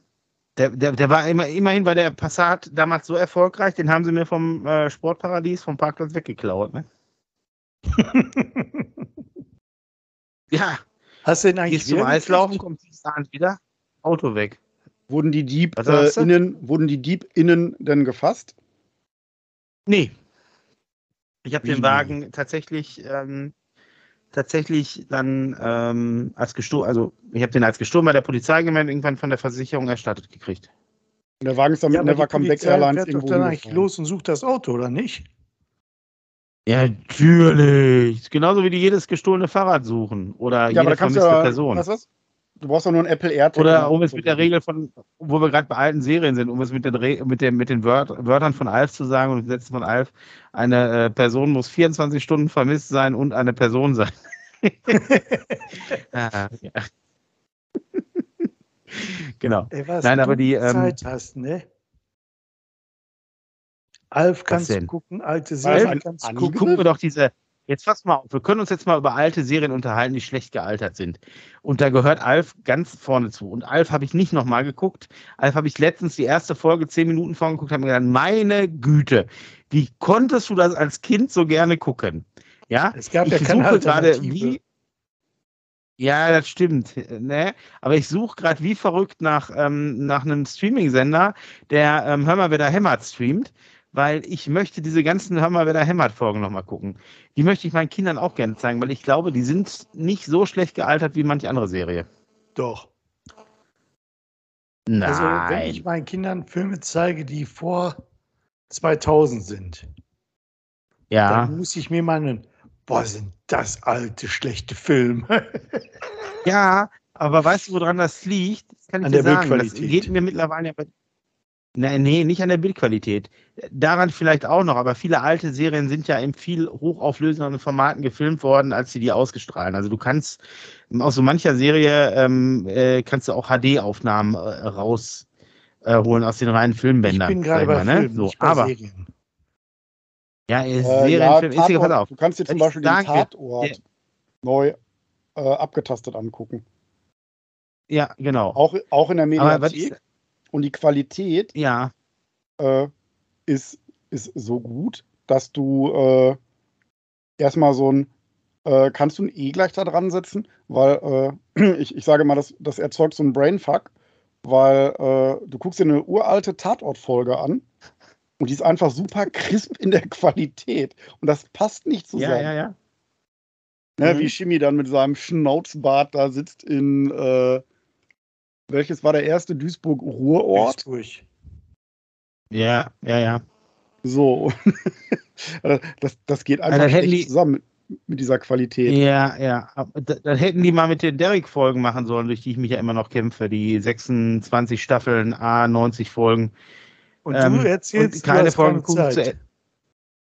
Der, der, der war immer, immerhin war der Passat damals so erfolgreich, den haben sie mir vom äh, Sportparadies, vom Parkplatz weggeklaut, ne? Ja, Hast du den eigentlich gehst zum Eislaufen, nächsten Abend wieder, Auto weg. Wurden die Dieb äh, innen, wurden die Dieb innen denn gefasst? Nee. Ich habe den Wagen tatsächlich, ähm, tatsächlich dann ähm, als gestohlen, also ich habe den als gestohlen bei der Polizei gemeldet, irgendwann von der Versicherung erstattet gekriegt. Und der Wagen ist dann mit Ja, aber Never die Come Back Polizei Airlines fährt doch irgendwo dann eigentlich los und sucht das Auto, oder nicht? Ja, natürlich. Genauso wie die jedes gestohlene Fahrrad suchen oder Ja, aber jede da kannst du vermisste ja, Person. du was? Du brauchst doch nur ein Apple AirTag. Oder um es mit der Regel von, wo wir gerade bei alten Serien sind, um es mit den, Re mit den, mit den Wört Wörtern von Alf zu sagen und den Sätzen von Alf, eine äh, Person muss 24 Stunden vermisst sein und eine Person sein. ah, ja. genau. Ey, was Nein, du aber die, ähm, Zeit hast, ne? Alf kannst du gucken, alte Serien kannst du gucken. gucken wir doch diese. Jetzt pass mal auf, wir können uns jetzt mal über alte Serien unterhalten, die schlecht gealtert sind. Und da gehört Alf ganz vorne zu. Und Alf habe ich nicht nochmal geguckt. Alf habe ich letztens die erste Folge zehn Minuten vorgeguckt, habe mir gedacht, meine Güte, wie konntest du das als Kind so gerne gucken? Ja, Es gab ja ich keine suche gerade wie. Ja, das stimmt. Ne? Aber ich suche gerade wie verrückt nach, ähm, nach einem Streaming-Sender, der ähm, Hör mal, wer da hämmert streamt, weil ich möchte diese ganzen mal, wer da hämmert Folgen nochmal gucken. Die möchte ich meinen Kindern auch gerne zeigen, weil ich glaube, die sind nicht so schlecht gealtert wie manche andere Serie. Doch. Nein. Also, wenn ich meinen Kindern Filme zeige, die vor 2000 sind, ja. dann muss ich mir meinen, boah, sind das alte, schlechte Filme. Ja, aber weißt du, woran das liegt? Das kann ich An dir der sagen. Das geht mir mittlerweile Nein, nee, nicht an der Bildqualität. Daran vielleicht auch noch, aber viele alte Serien sind ja in viel hochauflösenderen Formaten gefilmt worden, als sie die ausgestrahlen. Also du kannst aus so mancher Serie ähm, äh, kannst du auch HD-Aufnahmen äh, rausholen äh, aus den reinen Ich Filmbändern. bin gerade ich bei ne? Filmen, So, nicht bei aber Serien. ja, äh, Äh, Serien, ja, Film, ist egal, pass Tatort, auf. du kannst dir zum ich Beispiel den Tatort der- neu äh, abgetastet angucken. Ja, genau. Auch, auch in der Mediathek. Und die Qualität ja, äh, ist, ist so gut, dass du äh, erstmal so ein, äh, kannst du ein E gleich da dran setzen, weil äh, ich, ich sage mal, das, das erzeugt so einen Brainfuck, weil äh, du guckst dir eine uralte Tatortfolge an und die ist einfach super crisp in der Qualität und das passt nicht zusammen. ja, ja, ja. Ne, Mhm. Wie Shimi dann mit seinem Schnauzbart da sitzt in, äh, welches war der erste Duisburg-Ruhrort? Duisburg. Ja, ja, ja. So. das, das geht einfach schlecht die- zusammen mit, dieser Qualität. Ja, ja. Dann hätten die mal mit den Derrick-Folgen machen sollen, durch die ich mich ja immer noch kämpfe. Die 26 Staffeln, A90 Folgen. Und Ähm, du erzählst, und keine Folgen keine gucken zu Zeit. Ende.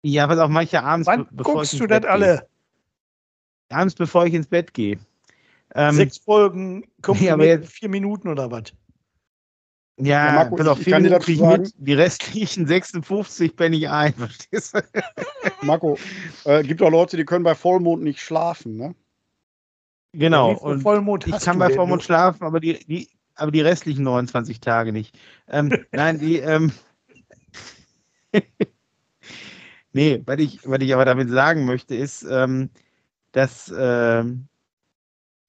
Ja, pass auf, manche abends, Wann guckst ich du das alle? Gehe. Abends, bevor ich ins Bett gehe. Ähm, Sechs Folgen, kommt Ja, aber jetzt- vier Minuten oder was? ja, Ja, Marco, pass auf, ich vier Minuten kriege ich sagen- mit. Die restlichen 56 penne ich ein, verstehst du? Marco, äh, gibt auch Leute, die können bei Vollmond nicht schlafen, ne? Genau. Und Vollmond ich kann bei Vormond noch? schlafen, aber die, die, aber die restlichen 29 Tage nicht. Ähm, nein, die, ähm, nee, was ich, was ich aber damit sagen möchte, ist, ähm, dass ähm,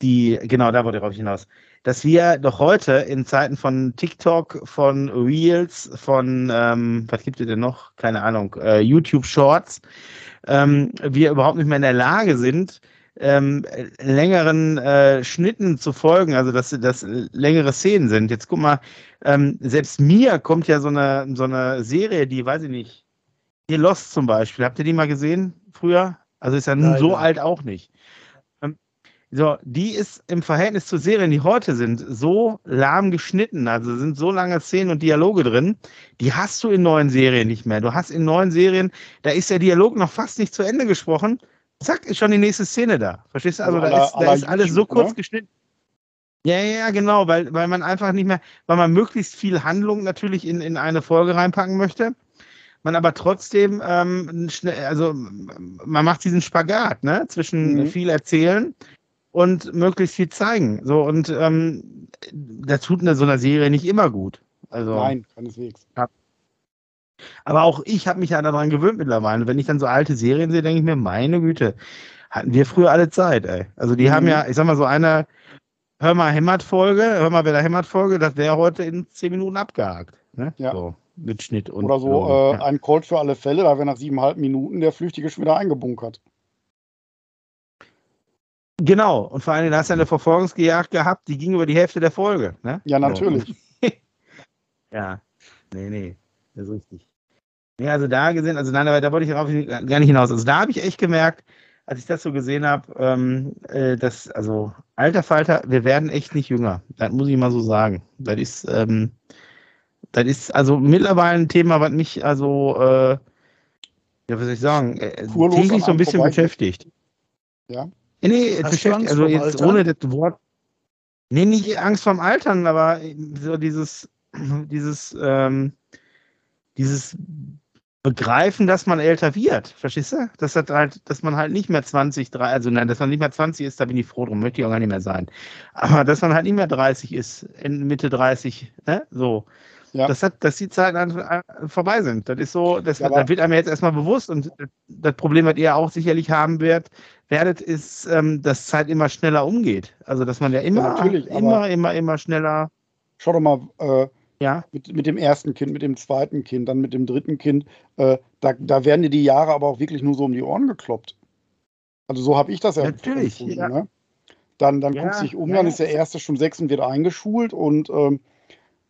die, genau, da wollte ich raus hinaus, dass wir doch heute in Zeiten von TikTok, von Reels, von, ähm, was gibt es denn noch? Keine Ahnung, äh, YouTube Shorts, ähm, wir überhaupt nicht mehr in der Lage sind, ähm, längeren äh, Schnitten zu folgen, also dass das längere Szenen sind. Jetzt guck mal, ähm, selbst mir kommt ja so eine, so eine Serie, die, weiß ich nicht, hier Lost zum Beispiel, habt ihr die mal gesehen früher? Also ist ja nun so alt auch nicht. So, die ist im Verhältnis zu Serien, die heute sind, so lahm geschnitten, also sind so lange Szenen und Dialoge drin, die hast du in neuen Serien nicht mehr. Du hast in neuen Serien, da ist der Dialog noch fast nicht zu Ende gesprochen zack, ist schon die nächste Szene da. Verstehst du? Also, also da, ist, da ist alles so kurz ne? geschnitten. Ja, ja, genau, weil, weil man einfach nicht mehr, weil man möglichst viel Handlung natürlich in, in eine Folge reinpacken möchte. Man aber trotzdem, ähm, schnell, also man macht diesen Spagat, ne, zwischen mhm. viel erzählen und möglichst viel zeigen. So, und ähm, das tut in so einer Serie nicht immer gut. Also, Nein, keineswegs. Ja. Aber auch ich habe mich ja daran gewöhnt mittlerweile. Wenn ich dann so alte Serien sehe, denke ich mir, meine Güte, hatten wir früher alle Zeit, ey. Also die mhm. haben ja, ich sag mal, so eine Hör mal Hämmert-Folge, Hör mal, wer der Hämmert-Folge, das wäre heute in zehn Minuten abgehakt. Ne? Ja. So, mit Schnitt und. Oder so äh, ja. ein Cold für alle Fälle, da wäre nach siebeneinhalb Minuten der Flüchtige schon wieder eingebunkert. Genau, und vor allem, da hast du eine Verfolgungsjagd gehabt, die ging über die Hälfte der Folge. Ne? Ja, natürlich. Ja, nee, nee. Das ist richtig. Ja, also da gesehen, also nein, aber da wollte ich darauf gar nicht hinaus. Also da habe ich echt gemerkt, als ich das so gesehen habe, ähm, äh, dass, also, alter Falter, wir werden echt nicht jünger. Das muss ich mal so sagen. Das ist, ähm, das ist also mittlerweile ein Thema, was mich also, äh, ja, was soll ich sagen, äh, täglich so ein bisschen beschäftigt. Ja. Nee, nee beschäftigt, also jetzt Altern? ohne das Wort. Nee, nicht Angst vorm Altern, aber so dieses, dieses, ähm, dieses begreifen, dass man älter wird. Verstehst du? Dass, das halt, dass man halt nicht mehr 20, 30, also nein, dass man nicht mehr 20 ist, da bin ich froh drum, möchte ich auch gar nicht mehr sein. Aber dass man halt nicht mehr 30 ist, in Mitte 30, ne? So. Ja. Das hat, dass die Zeiten vorbei sind. Das ist so, das, ja, das wird einem jetzt erstmal bewusst und das Problem, was ihr auch sicherlich haben werdet, werdet, ist, ähm, dass Zeit immer schneller umgeht. Also dass man ja immer, ja, immer, immer, immer schneller. Schau doch mal, äh, ja. Mit, mit dem ersten Kind, mit dem zweiten Kind, dann mit dem dritten Kind. Äh, da, da werden dir die Jahre aber auch wirklich nur so um die Ohren gekloppt. Also so habe ich das ja Natürlich, empfunden, ja. Ne? Dann, dann ja, guckst du dich um, dann ist der erste schon sechs und wird eingeschult und ähm,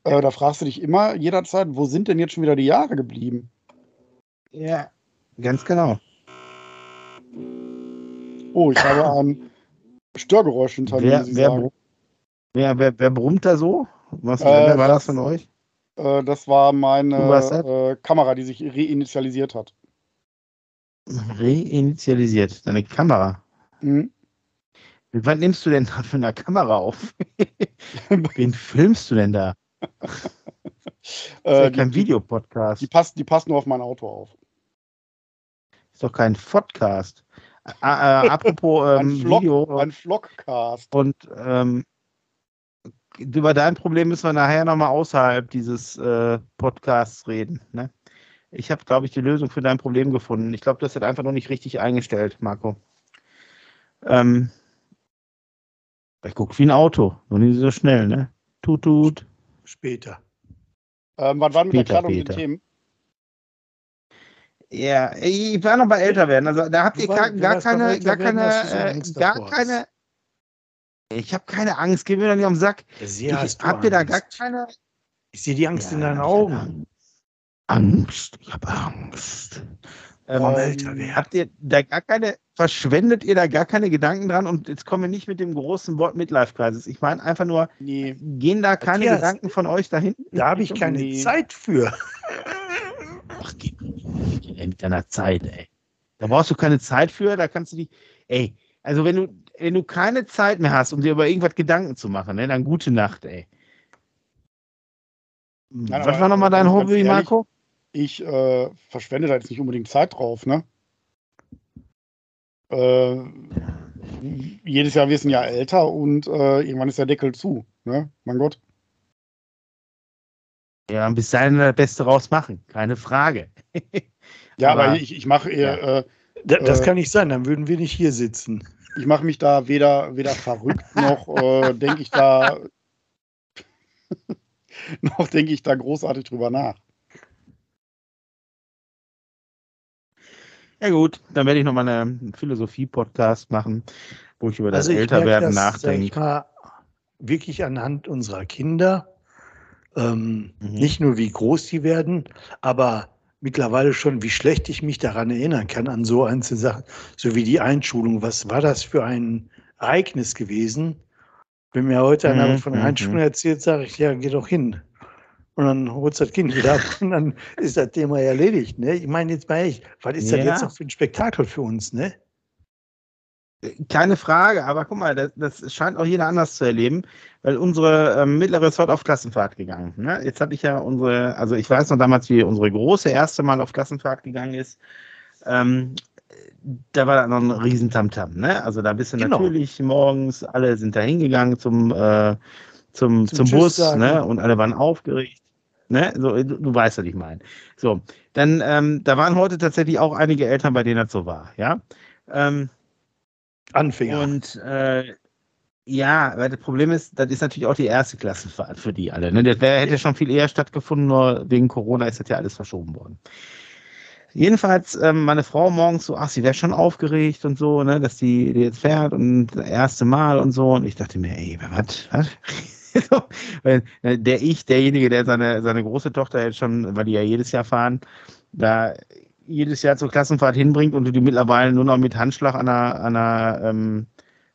äh, da fragst du dich immer jederzeit, wo sind denn jetzt schon wieder die Jahre geblieben? Ja, ganz genau. Oh, ich habe ein Störgeräusch hinter mir. Wer, wer, wer, wer brummt da so? Was äh, war das von euch? Äh, das war meine äh, Kamera, die sich reinitialisiert hat. Reinitialisiert? Deine Kamera? Mhm. Was nimmst du denn da für eine Kamera auf? Wen filmst du denn da? Das ist ja kein die, Videopodcast. Die passt, die passt nur auf mein Auto auf. Ist doch kein Podcast. Äh, äh, apropos ähm, ein Vlog, Video. Ein Vlogcast. Und ähm, über dein Problem müssen wir nachher nochmal außerhalb dieses äh, Podcasts reden. Ne? Ich habe, glaube ich, die Lösung für dein Problem gefunden. Ich glaube, das hat einfach noch nicht richtig eingestellt, Marco. Ähm, ich gucke wie ein Auto, nur nicht so schnell, ne? Tut, tut. Später. Ähm, wann waren wir der Kleidung den Themen? Ja, ich war noch bei älter werden. Also da habt ihr gar, gar keine, gar keine, äh, gar keine, ich habe keine Angst, geh mir doch nicht am Sack. ich hab dir da gar keine. Ich sehe die Angst ja, in deinen Augen. Angst, ich habe Angst. Ähm, älter habt ihr da gar keine, verschwendet ihr da gar keine Gedanken dran? Und jetzt kommen wir nicht mit dem großen Wort Midlife-Crisis. Ich meine einfach nur, nee. gehen da keine Matthias, Gedanken von euch dahin? Da habe ich keine nee. Zeit für. Ach, geh, geh mit deiner Zeit, ey. Da brauchst du keine Zeit für, da kannst du die, ey, also wenn du, wenn du keine Zeit mehr hast, um dir über irgendwas Gedanken zu machen, ne, dann gute Nacht, ey. Nein, Was war nochmal dein Hobby, ehrlich, Marco? Ich äh, verschwende da jetzt nicht unbedingt Zeit drauf, ne? Äh, jedes Jahr wir sind ja älter und äh, irgendwann ist der Deckel zu, ne? Mein Gott. Ja, bis dahin das Beste rausmachen, keine Frage. Ja, aber, Aber- ich, ich mache eher, äh, Da, das Äh, kann nicht sein, dann würden wir nicht hier sitzen. ich mache mich da weder, weder verrückt noch äh, denke ich da noch denke ich da großartig drüber nach. Ja gut, dann werde ich nochmal einen Philosophie-Podcast machen, wo ich über das Also ich Älterwerden merke das, sag ich nachdenke. mal, wirklich anhand unserer Kinder. Ähm, Mhm. Nicht nur wie groß die werden, aber mittlerweile schon, wie schlecht ich mich daran erinnern kann, an so einzelne Sachen, so wie die Einschulung. Was war das für ein Ereignis gewesen? Wenn mir heute einer Mhm, von der mhm, Einschulung erzählt, sage ich, ja, geh doch hin. Und dann holst du das Kind wieder ab und dann ist das Thema erledigt. Ne? Ich meine jetzt mal echt, was ist das Ja. jetzt noch für ein Spektakel für uns? Ne? Keine Frage, aber guck mal, das, das scheint auch jeder anders zu erleben, weil unsere ähm, mittlere ist heute auf Klassenfahrt gegangen. Ne? Jetzt hatte ich ja unsere, also ich weiß noch damals, wie unsere große erste Mal auf Klassenfahrt gegangen ist. Ähm, da war da noch ein riesen Tamtam. Ne? Also da bist du Genau. natürlich morgens, alle sind da hingegangen zum, äh, zum, Zum zum, Bus sagen. ne? und alle waren aufgeregt. Ne? So, du, du weißt, was ich meine. So, dann, ähm, da waren heute tatsächlich auch einige Eltern, bei denen das so war. Ja. Ähm, Anfänger. und äh, ja, aber das Problem ist, das ist natürlich auch die erste Klassenfahrt für die alle. Ne? Das wär, hätte schon viel eher stattgefunden, nur wegen Corona ist das ja alles verschoben worden. Jedenfalls, ähm, meine Frau morgens so, ach, sie wäre schon aufgeregt und so, ne, dass die, die jetzt fährt und das erste Mal und so. Und ich dachte mir, ey, was, was? So, weil, äh, der ich, derjenige, der seine, seine große Tochter jetzt schon, weil die ja jedes Jahr fahren, da jedes Jahr zur Klassenfahrt hinbringt und du die mittlerweile nur noch mit Handschlag an der, an der, ähm,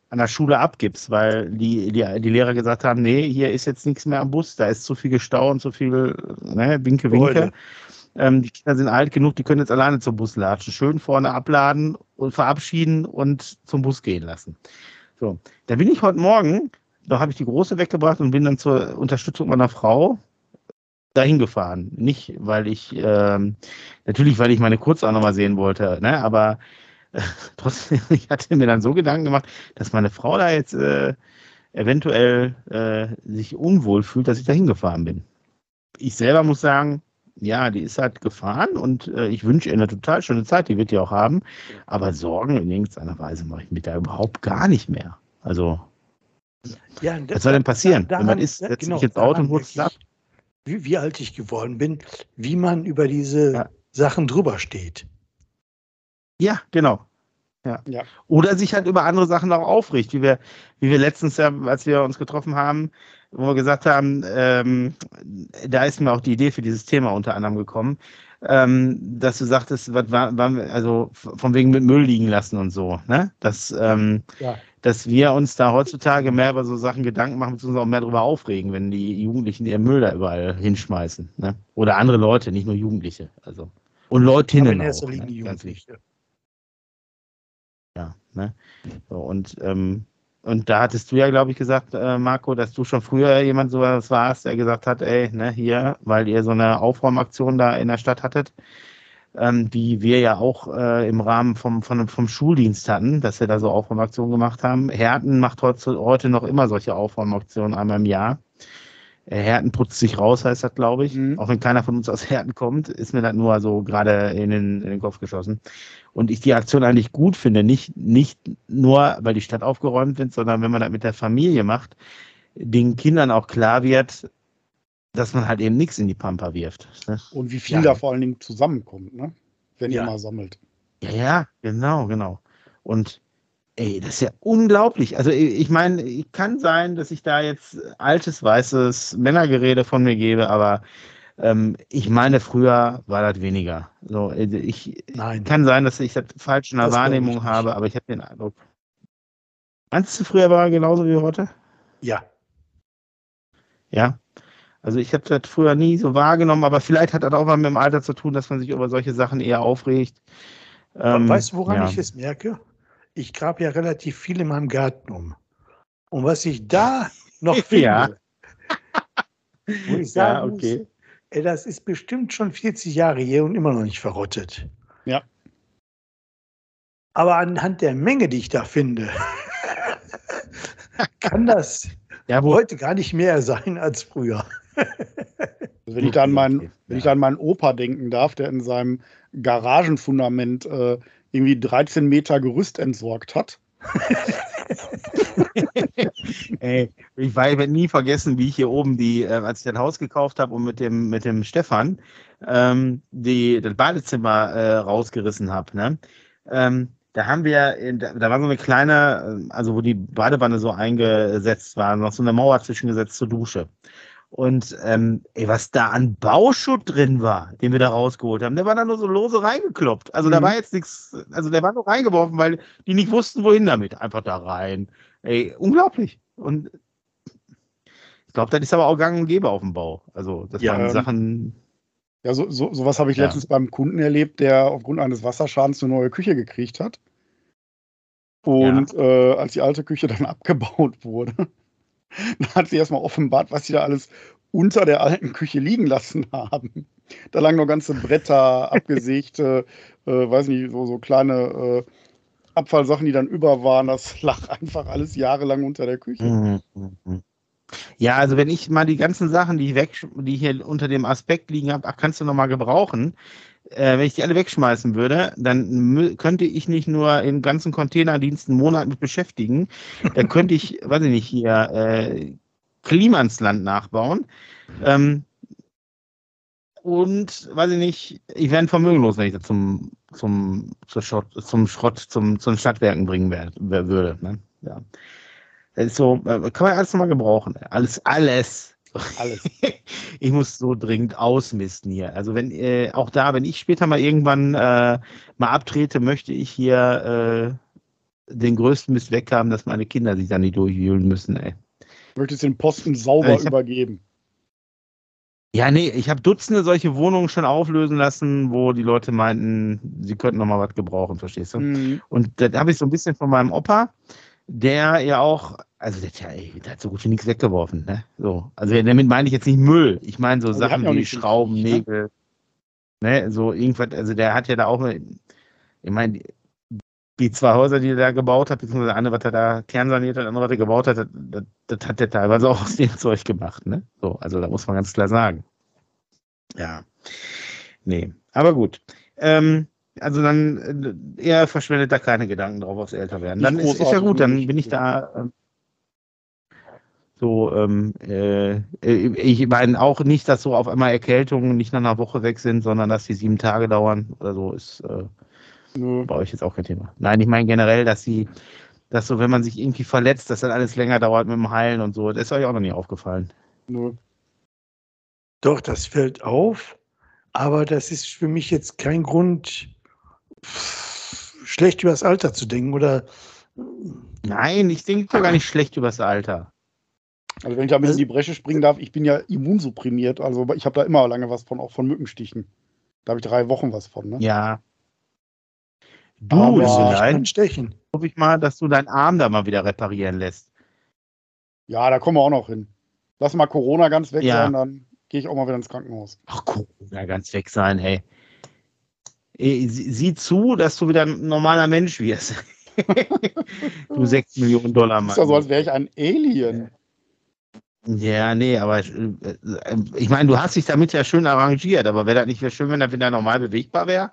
an der Schule abgibst, weil die, die, die Lehrer gesagt haben, nee, hier ist jetzt nichts mehr am Bus, da ist zu viel Gestau und zu viel, ne, Winke, Winke. Ähm, die Kinder sind alt genug, die können jetzt alleine zum Bus latschen. Schön vorne abladen und verabschieden und zum Bus gehen lassen. So, da bin ich heute Morgen, da habe ich die Große weggebracht und bin dann zur Unterstützung meiner Frau dahin gefahren. Nicht, weil ich, ähm, natürlich, weil ich meine Kurz auch nochmal sehen wollte, ne? aber äh, trotzdem, ich hatte mir dann so Gedanken gemacht, dass meine Frau da jetzt äh, eventuell äh, sich unwohl fühlt, dass ich da hingefahren bin. Ich selber muss sagen, ja, die ist halt gefahren und äh, ich wünsche ihr eine total schöne Zeit, die wird die auch haben. Aber Sorgen in irgendeiner Weise mache ich mir da überhaupt gar nicht mehr. Also, Ja, was soll denn passieren? Wenn man ist, setzt genau, sich ins Auto und daran holt es ab. Wie, wie alt ich geworden bin, wie man über diese Ja. Sachen drüber steht. Ja, genau. Ja. Ja. Oder sich halt über andere Sachen auch aufregt, wie wir, wie wir letztens ja, als wir uns getroffen haben, wo wir gesagt haben, ähm, da ist mir auch die Idee für dieses Thema unter anderem gekommen, ähm, dass du sagtest, was war, war, also von wegen mit Müll liegen lassen und so, ne? Dass, ähm, Ja. dass wir uns da heutzutage mehr über so Sachen Gedanken machen, beziehungsweise auch mehr darüber aufregen, wenn die Jugendlichen ihren Müll da überall hinschmeißen, ne? Oder andere Leute, nicht nur Jugendliche, also. Und Leutinnen auch, ne? Ganz wichtig. Ja, ne? So, und, ähm, und da hattest du ja, glaube ich, gesagt, äh, Marco, dass du schon früher jemand sowas warst, der gesagt hat, ey, ne, hier, weil ihr so eine Aufräumaktion da in der Stadt hattet, ähm, die wir ja auch äh, im Rahmen vom, vom, vom Schuldienst hatten, dass wir da so Aufräumaktionen gemacht haben. Herten macht heute, heute noch immer solche Aufräumaktionen einmal im Jahr. Äh, Herten putzt sich raus, heißt das, glaube ich. Mhm. Auch wenn keiner von uns aus Herten kommt, ist mir das nur so gerade in den, in den Kopf geschossen. Und ich die Aktion eigentlich gut finde, nicht, nicht nur, weil die Stadt aufgeräumt wird, sondern wenn man das mit der Familie macht, den Kindern auch klar wird, dass man halt eben nichts in die Pampa wirft. Ne? Und wie viel Ja. da vor allen Dingen zusammenkommt, ne? wenn Ja. ihr mal sammelt. Ja, ja, genau, genau. Und ey, das ist ja unglaublich. Also ich meine, ich kann sein, dass ich da jetzt altes, weißes Männergerede von mir gebe, aber ähm, ich meine, früher war das weniger. So, äh, ich Nein. kann sein, dass ich das falsch in der Das Wahrnehmung habe, aber ich habe den Eindruck. Meinst du, früher war er genauso wie heute? Ja. Ja. Also ich habe das früher nie so wahrgenommen, aber vielleicht hat das auch mal mit dem Alter zu tun, dass man sich über solche Sachen eher aufregt. Ähm, weißt du, woran ja. ich es merke? Ich grabe ja relativ viel in meinem Garten um. Und was ich da noch finde, Ja. wo ich sagen Ja, okay. muss, ey, das ist bestimmt schon 40 Jahre hier und immer noch nicht verrottet. Ja. Aber anhand der Menge, die ich da finde, kann das Ja, heute gar nicht mehr sein als früher. Also wenn ich da an meinen, wenn ich da an meinen Opa denken darf, der in seinem Garagenfundament äh, irgendwie 13 Meter Gerüst entsorgt hat. Ey, ich werde nie vergessen, wie ich hier oben die, äh, als ich das Haus gekauft habe und mit dem, mit dem Stefan ähm, die, das Badezimmer äh, rausgerissen habe. Ne? Ähm, da haben wir, in, da, war so eine kleine, äh, also wo die Badewanne so eingesetzt war, noch so eine Mauer zwischengesetzt zur Dusche. Und ähm, ey, was da an Bauschutt drin war, den wir da rausgeholt haben, der war da nur so lose reingekloppt. Also mhm. da war jetzt nichts, also der war nur reingeworfen, weil die nicht wussten, wohin damit. Einfach da rein. Ey, unglaublich. Und ich glaube, das ist aber auch gang und gäbe auf dem Bau. Also das ja, waren ähm, Sachen. Ja, so, so, sowas habe ich ja. letztens beim Kunden erlebt, der aufgrund eines Wasserschadens eine neue Küche gekriegt hat. Und ja. äh, als die alte Küche dann abgebaut wurde, dann hat sie erstmal offenbart, was sie da alles unter der alten Küche liegen lassen haben. Da lagen noch ganze Bretter, abgesägte, äh, weiß nicht, so, so kleine äh, Abfallsachen, die dann über waren. Das lag einfach alles jahrelang unter der Küche. Mhm, mhm. Ja, also wenn ich mal die ganzen Sachen, die weg, die hier unter dem Aspekt liegen habe, kannst du noch mal gebrauchen. Äh, wenn ich die alle wegschmeißen würde, dann könnte ich nicht nur im ganzen Containerdienst einen Monat mit beschäftigen. Dann könnte ich, weiß ich nicht, hier äh, Klimansland nachbauen. Ähm, und, weiß ich nicht, ich ein vermögenlos, wenn ich das zum, zum, zur Schrott, zum Schrott, zum, zum Stadtwerken bringen wär, würde. Ne? Ja. So, äh, kann man alles nochmal gebrauchen. Alles, alles. Alles. ich muss so dringend ausmisten hier. Also wenn äh, auch da, wenn ich später mal irgendwann äh, mal abtrete, möchte ich hier äh, den größten Mist weghaben, dass meine Kinder sich dann nicht durchwühlen müssen. Ey. Du möchtest den Posten sauber hab, übergeben. Ja, nee, ich habe Dutzende solche Wohnungen schon auflösen lassen, wo die Leute meinten, sie könnten noch mal was gebrauchen, verstehst du? Mhm. Und da habe ich so ein bisschen von meinem Opa, der ja auch, also der, der, der, hat so gut wie nichts weggeworfen, ne? So. Also damit meine ich jetzt nicht Müll. Ich meine so also Sachen wie Schrauben, ne? Nägel, ne? So irgendwas, also der hat ja da auch, ich meine, die zwei Häuser, die er da gebaut hat, beziehungsweise eine, was er da kernsaniert hat, andere, was er gebaut hat, das, das, hat er teilweise auch aus dem Zeug gemacht, ne? So, also da muss man ganz klar sagen. Ja. Nee, aber gut. Ähm, also dann äh, er verschwendet da keine Gedanken drauf aufs Älterwerden. Dann ist, ist, ja gut, dann bin ich da ähm, so, ähm, äh, ich meine auch nicht, dass so auf einmal Erkältungen nicht nach einer Woche weg sind, sondern dass die sieben Tage dauern oder so, ist äh, Nö. bei euch jetzt auch kein Thema. Nein, ich meine generell, dass sie, dass so, wenn man sich irgendwie verletzt, dass dann alles länger dauert mit dem Heilen und so. Das ist euch auch noch nie aufgefallen. Nö. Doch, das fällt auf, aber das ist für mich jetzt kein Grund, schlecht über das Alter zu denken oder. Nein, ich denke doch gar nicht schlecht über das Alter. Also wenn ich da ein bisschen in die Bresche springen darf, ich bin ja immunsupprimiert, also ich habe da immer lange was von, auch von Mückenstichen. Da habe ich drei Wochen was von, ne? Ja. Du, Aber stechen. Hoffe ich mal, dass du deinen Arm da mal wieder reparieren lässt. Ja, da kommen wir auch noch hin. Lass mal Corona ganz weg ja. sein, dann gehe ich auch mal wieder ins Krankenhaus. Ach, Corona ganz weg sein, hey. Äh, sieh zu, dass du wieder ein normaler Mensch wirst. du 6 Millionen Dollar Mann. Ist ja so, als wäre ich ein Alien. Ja, nee, aber äh, ich meine, du hast dich damit ja schön arrangiert, aber wäre das nicht schön, wenn er wieder normal bewegbar wäre?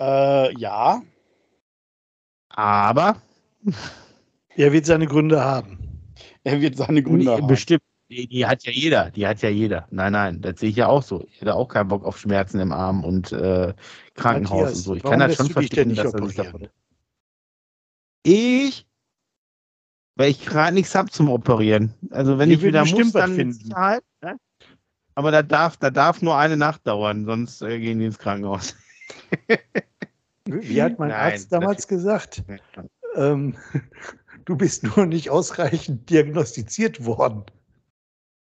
Äh, ja. Aber. Er wird seine Gründe haben. Er wird seine Gründe haben. Bestimmt. Die, die, hat ja jeder, die hat ja jeder. Nein, nein, das sehe ich ja auch so. Ich hätte auch keinen Bock auf Schmerzen im Arm und äh, Krankenhaus Matthias, und so. Ich kann das schon verstehen, dass er sich davon. Ich? Weil ich gerade nichts habe zum Operieren. Also wenn die ich wieder muss, dann Sicherheit. Ne? Aber da darf, da darf nur eine Nacht dauern, sonst äh, gehen die ins Krankenhaus. Wie hat mein Nein, Arzt damals gesagt? Ähm, du bist nur nicht ausreichend diagnostiziert worden.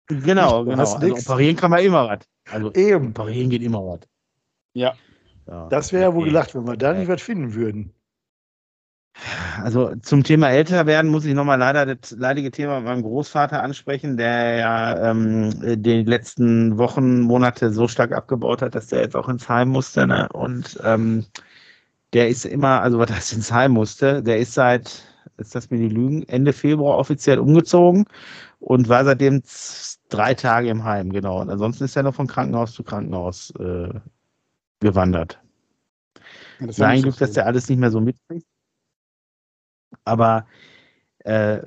Genau, genau. Also operieren kann man immer was. Also Eben. operieren geht immer was. Ja. Ja. Das wäre ja wohl gelacht, wenn wir da nicht was finden würden. Also zum Thema älter werden muss ich nochmal leider das leidige Thema mit meinem Großvater ansprechen, der ja ähm, die letzten Wochen, Monate so stark abgebaut hat, dass der jetzt auch ins Heim musste. Ne? Und ähm, der ist immer, also was heißt ins Heim musste, der ist seit jetzt lass mir die Lügen, Ende Februar offiziell umgezogen und war seitdem drei Tage im Heim, genau. Und ansonsten ist er noch von Krankenhaus zu Krankenhaus äh, gewandert. Ja, Sein Glück, so dass der alles nicht mehr so mitkriegt. Aber äh,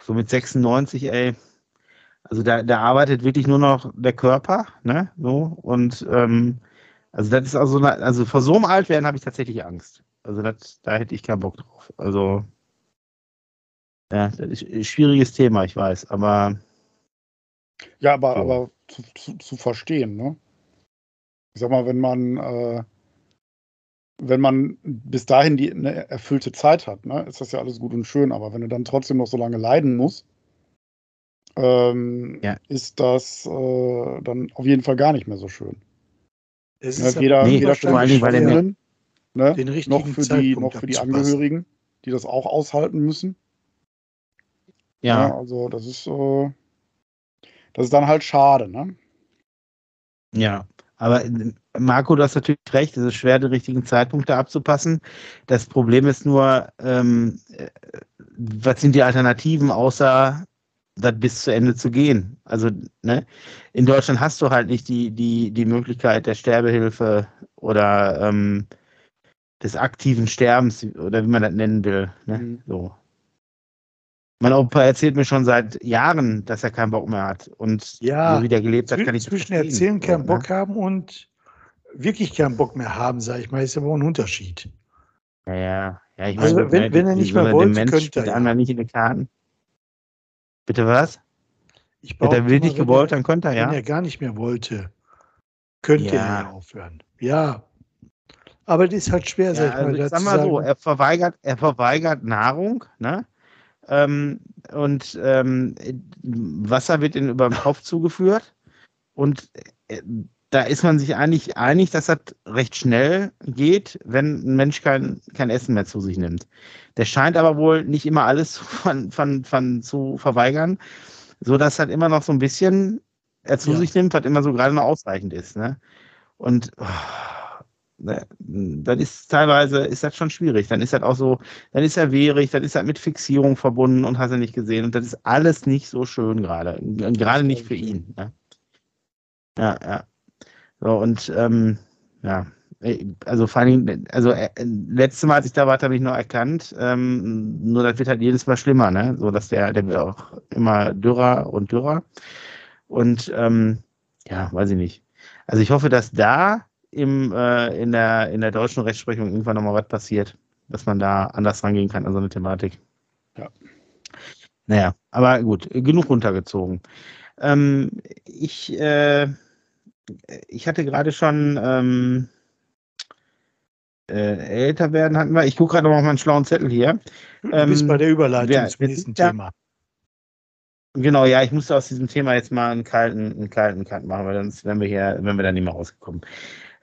so mit 96, ey, also da, da arbeitet wirklich nur noch der Körper, ne? So, und ähm, also das ist also, also vor so einem Altwerden habe ich tatsächlich Angst. Also das, da hätte ich keinen Bock drauf. Also ja, das ist ein schwieriges Thema, ich weiß, aber ja, aber, so. aber zu, zu, zu, verstehen, ne? Ich sag mal, wenn man äh, wenn man bis dahin die eine erfüllte Zeit hat, ne, ist das ja alles gut und schön, aber wenn du dann trotzdem noch so lange leiden musst, ähm, ja. ist das äh, dann auf jeden Fall gar nicht mehr so schön. Es ja, weder nee, weder vor allen weil den, ne, den noch für die, noch für die Angehörigen, die das auch aushalten müssen. Ja. ja also das ist, äh, das ist dann halt schade, ne? Ja, aber äh, Marco, du hast natürlich recht, es ist schwer, die richtigen Zeitpunkte abzupassen. Das Problem ist nur, ähm, äh, was sind die Alternativen, außer das bis zu Ende zu gehen? Also, ne? In Deutschland hast du halt nicht die, die, die Möglichkeit der Sterbehilfe oder ähm, des aktiven Sterbens oder wie man das nennen will. Ne? Mhm. So. Mein Opa erzählt mir schon seit Jahren, dass er keinen Bock mehr hat. Und ja, so wie der gelebt hat, kann ich Zwischen erzählen, keinen so, Bock ne? haben und wirklich keinen Bock mehr haben, sage ich mal, ist aber ein Unterschied. Ja, ja. ja ich also, meine, wenn, wenn er nicht mehr wollte, könnte er. Ja. nicht in den Karten. Bitte was? Ich Hätte er wirklich gewollt, dann könnte er, ja. Wenn er gar nicht mehr wollte, könnte ja. er aufhören. Ja. Aber das ist halt schwer, ja, sag ich also mal. Ich sag mal so, er verweigert, er verweigert Nahrung, ne? Ähm, und ähm, Wasser wird ihm über den Kopf zugeführt. Und äh, da ist man sich eigentlich einig, dass das recht schnell geht, wenn ein Mensch kein, kein Essen mehr zu sich nimmt. Der scheint aber wohl nicht immer alles von, von, von zu verweigern, sodass halt immer noch so ein bisschen er zu ja. sich nimmt, was immer so gerade noch ausreichend ist. Ne? Und oh, Ne, dann ist teilweise ist das schon schwierig. Dann ist das auch so, dann ist er wehrig, dann ist er mit Fixierung verbunden und hast er nicht gesehen. Und das ist alles nicht so schön gerade. Gerade nicht für ihn. Ne? Ja, ja. So, und ähm, ja, also vor allem, also äh, letztes Mal, als ich da war, habe ich noch erkannt, ähm, nur das wird halt jedes Mal schlimmer, ne? So dass der, der wird auch immer dürrer und dürrer. Und ähm, ja, weiß ich nicht. Also ich hoffe, dass da im, äh, in, der, in der deutschen Rechtsprechung irgendwann nochmal was passiert, dass man da anders rangehen kann an so eine Thematik. Ja. Naja, aber gut, genug runtergezogen. Ähm, ich, äh, ich hatte gerade schon ähm, äh, älter werden hatten wir. Ich gucke gerade noch mal auf meinen schlauen Zettel hier. Du ähm, bist bei der Überleitung wer, zum nächsten ja, Thema. Genau, ja, ich musste aus diesem Thema jetzt mal einen kalten, einen kalten Kant machen, weil sonst wären wir hier, wären wir da nicht mehr rausgekommen.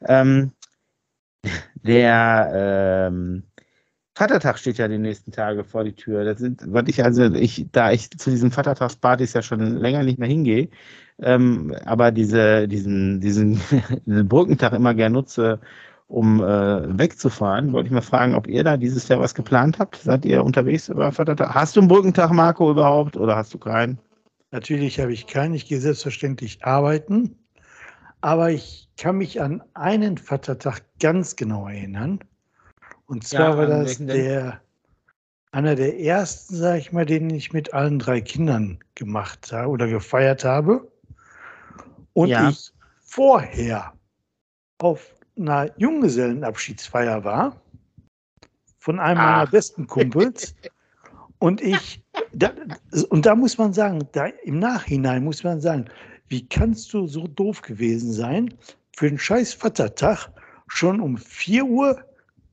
Ähm, der ähm, Vatertag steht ja die nächsten Tage vor die Tür. Das sind, was ich also, ich, da ich zu diesen Vatertagspartys ja schon länger nicht mehr hingehe, ähm, aber diese, diesen, diesen, diesen Brückentag immer gern nutze, um äh, wegzufahren, wollte ich mal fragen, ob ihr da dieses Jahr was geplant habt. Seid ihr unterwegs über Vatertag? Hast du einen Brückentag, Marco, überhaupt, oder hast du keinen? Natürlich habe ich keinen. Ich gehe selbstverständlich arbeiten. Aber ich kann mich an einen Vatertag ganz genau erinnern. Und zwar ja, war das der, einer der ersten, sage ich mal, den ich mit allen drei Kindern gemacht habe oder gefeiert habe. Und ja. ich vorher auf einer Junggesellenabschiedsfeier war von einem Ach. meiner besten Kumpels. und ich, da, und da muss man sagen, da im Nachhinein muss man sagen, wie kannst du so doof gewesen sein, für den scheiß Vatertag schon um 4 Uhr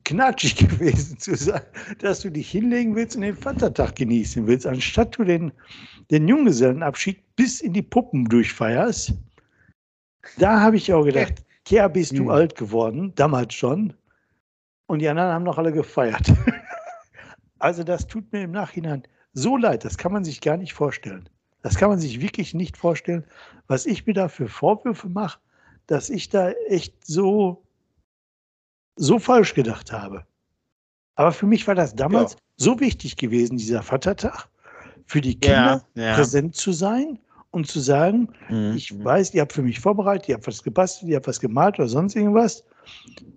knatschig gewesen zu sein, dass du dich hinlegen willst und den Vatertag genießen willst, anstatt du den, den Junggesellenabschied bis in die Puppen durchfeierst. Da habe ich auch gedacht, ja, bist du hm. alt geworden, damals schon. Und die anderen haben noch alle gefeiert. also das tut mir im Nachhinein so leid, das kann man sich gar nicht vorstellen. Das kann man sich wirklich nicht vorstellen, was ich mir da für Vorwürfe mache, dass ich da echt so, so falsch gedacht habe. Aber für mich war das damals Ja. so wichtig gewesen, dieser Vatertag, für die Kinder Ja, ja. präsent zu sein und zu sagen, Mhm. ich weiß, ihr habt für mich vorbereitet, ihr habt was gebastelt, ihr habt was gemalt oder sonst irgendwas.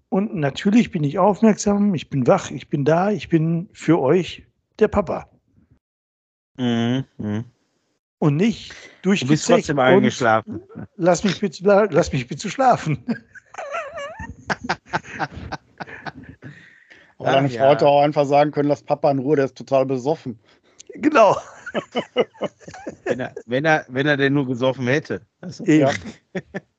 Und natürlich bin ich aufmerksam, ich bin wach, ich bin da, ich bin für euch der Papa. Mhm. Und nicht durch Du bist trotzdem eingeschlafen. Lass mich bitte, la- lass mich bitte schlafen. Deine ja. Frau hätte auch einfach sagen können, lass Papa in Ruhe, der ist total besoffen. genau. Wenn er, wenn, er, wenn er denn nur gesoffen hätte. Also. Ja.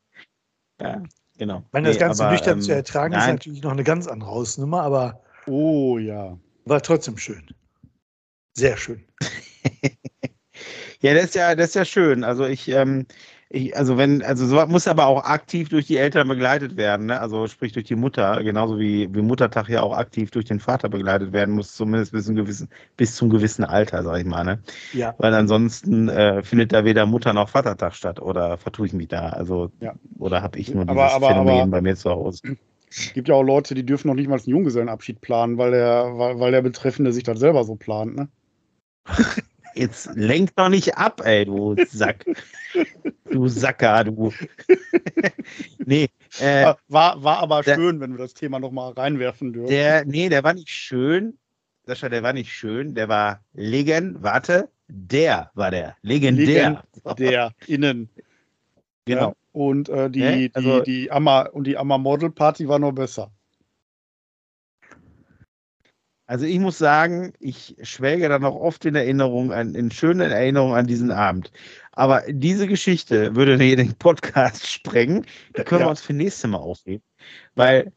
ja, genau. Wenn das Nee, Ganze aber, nüchtern ähm, zu ertragen ist, nein. natürlich noch eine ganz andere Hausnummer, aber Oh ja. war trotzdem schön. Sehr schön. Ja, das ist ja, das ist ja schön. Also ich, ähm, ich, also wenn, also so muss aber auch aktiv durch die Eltern begleitet werden, ne? Also sprich durch die Mutter, genauso wie, wie Muttertag ja auch aktiv durch den Vater begleitet werden muss, zumindest bis zum gewissen, bis zum gewissen Alter, sag ich mal, ne? Ja. Weil ansonsten äh, findet da weder Mutter noch Vatertag statt oder vertue ich mich da? Also Ja. oder habe ich nur Aber- dieses aber- Phänomen aber- bei mir zu Hause? Es gibt ja auch Leute, die dürfen noch nicht mal einen Junggesellenabschied planen, weil der, weil, weil der Betreffende sich das selber so plant, ne? Jetzt lenk doch nicht ab, ey, du Sack. du Sacker, du. nee, äh, War, war aber der- schön, wenn wir das Thema nochmal reinwerfen dürfen. der, nee, der war nicht schön. Sascha, der war nicht schön, der war legend, warte, der war der, legendär. der innen. Genau. Ja? Und äh, die? Also- die, die Amma und die Amma Model Party war nur besser. Also ich muss sagen, ich schwelge da noch oft in Erinnerung, an, in schönen Erinnerungen an diesen Abend. Aber diese Geschichte würde den Podcast sprengen. Die können Ja. wir uns für nächstes Mal aufheben. Weil,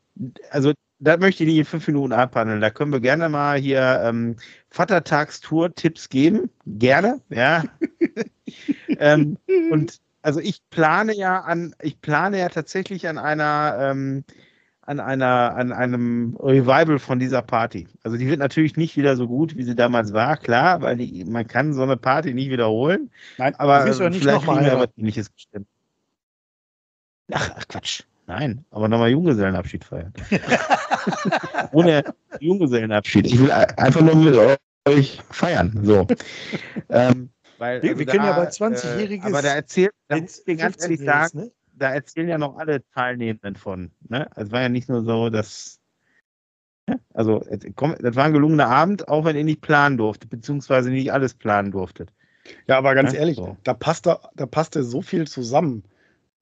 also, da möchte ich nicht in fünf Minuten abhandeln. Da können wir gerne mal hier ähm, Vatertagstour-Tipps geben. Gerne, ja. ähm, und also ich plane ja an, ich plane ja tatsächlich an einer, ähm, an einer, an einem Revival von dieser Party. Also die wird natürlich nicht wieder so gut, wie sie damals war, klar, weil die, man kann so eine Party nicht wiederholen. Nein, Aber Du wirst doch äh, nicht vielleicht noch mal kriegen wir was ähnliches bestimmt. Ach, ach Quatsch. Nein, aber nochmal Junggesellenabschied feiern. Ohne Junggesellenabschied. Ich will ein- einfach nur mit euch feiern. So. ähm, weil, Wir- wir können ja bei äh, 20-jähriges aber da erzählt, da muss ich ganz 15 ehrlich sagen, ne? Da erzählen ja noch alle Teilnehmenden von. Ne? Es war ja nicht nur so, dass. Also, komm, das war ein gelungener Abend, auch wenn ihr nicht planen durftet, beziehungsweise nicht alles planen durftet. Ja, aber ganz Ja, ehrlich, so. da passt da, da passte so viel zusammen.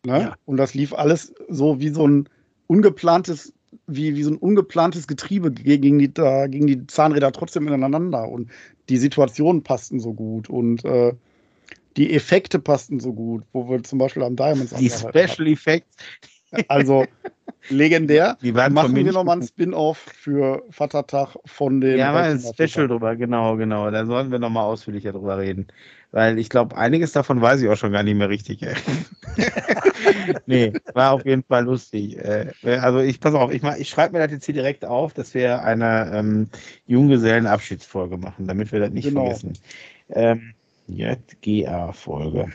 Ne? Ja. Und das lief alles so wie so ein ungeplantes, wie, wie so ein ungeplantes Getriebe ge- gegen die, da, gegen die Zahnräder trotzdem ineinander. Und die Situationen passten so gut und äh, die Effekte passten so gut, wo wir zum Beispiel am Diamonds Die Special Effects. Also legendär. die waren Machen wir nochmal einen Spin-off für Vatertag von den. Ja, mal äh, ein. Special drüber, genau, genau. Da sollten wir nochmal ausführlicher drüber reden. Weil ich glaube, einiges davon weiß ich auch schon gar nicht mehr richtig. Nee, war auf jeden Fall lustig. Äh, Also ich pass auf, ich, mach- ich schreibe mir das jetzt hier direkt auf, dass wir eine ähm, Junggesellenabschiedsfolge machen, damit wir das nicht Genau. vergessen. Ähm, JGA-Folge.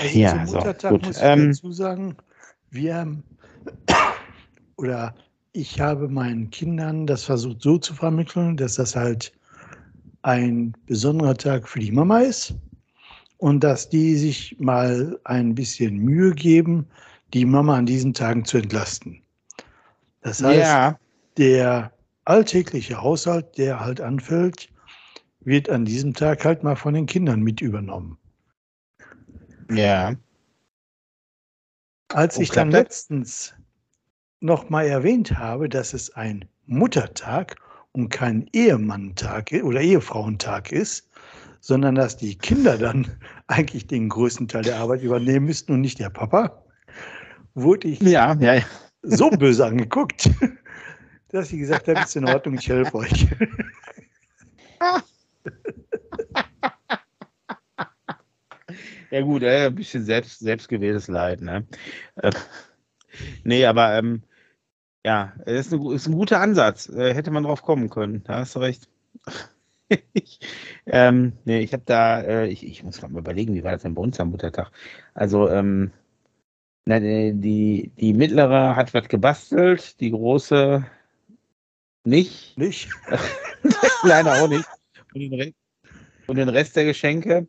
Also Ja, zum so, Muttertag gut. muss ich Ähm, dazu sagen, wir haben oder ich habe meinen Kindern das versucht so zu vermitteln, dass das halt ein besonderer Tag für die Mama ist und dass die sich mal ein bisschen Mühe geben, die Mama an diesen Tagen zu entlasten. Das heißt, ja, der alltägliche Haushalt, der halt anfällt, wird an diesem Tag halt mal von den Kindern mit übernommen. ja. Als ich dann letztens noch mal erwähnt habe, dass es ein Muttertag und kein Ehemannntag i- oder Ehefrauentag ist, sondern dass die Kinder dann eigentlich den größten Teil der Arbeit übernehmen müssten und nicht der Papa, wurde ich Ja, ja, ja. so böse angeguckt, dass ich gesagt habe, ist in Ordnung, ich helfe euch. Ja gut, äh, ein bisschen selbst, selbstgewähltes Leid, ne? Äh, nee, aber ähm, ja, es ist, ist ein guter Ansatz. Äh, hätte man drauf kommen können. Da hast du recht. ich, ähm, nee, ich habe da, äh, ich, ich muss gerade mal überlegen, wie war das denn bei uns am Muttertag? Also, ähm, Na, die, die mittlere hat was gebastelt, die große nicht. Nicht? der kleine auch nicht. Und den, Rest, und den Rest der Geschenke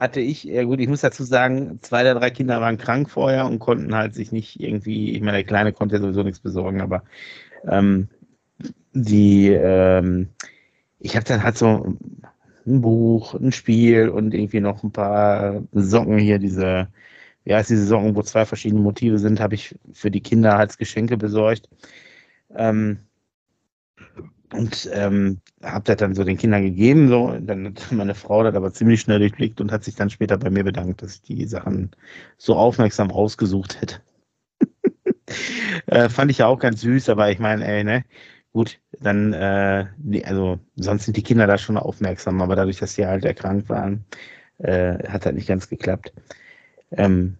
hatte ich, ja gut, ich muss dazu sagen, zwei der drei Kinder waren krank vorher und konnten halt sich nicht irgendwie, ich meine, der Kleine konnte ja sowieso nichts besorgen, aber ähm, die, ähm, ich habe dann halt so ein Buch, ein Spiel und irgendwie noch ein paar Socken hier, diese, ja, ist diese Socken, wo zwei verschiedene Motive sind, habe ich für die Kinder als Geschenke besorgt. Ähm, und ähm, habe das dann so den Kindern gegeben. So. Dann hat meine Frau das aber ziemlich schnell durchblickt und hat sich dann später bei mir bedankt, dass ich die Sachen so aufmerksam ausgesucht hätte. äh, fand ich ja auch ganz süß, aber ich meine, ey, ne, gut, dann, äh, also sonst sind die Kinder da schon aufmerksam, aber dadurch, dass sie halt erkrankt waren, äh, hat das nicht ganz geklappt. Ähm,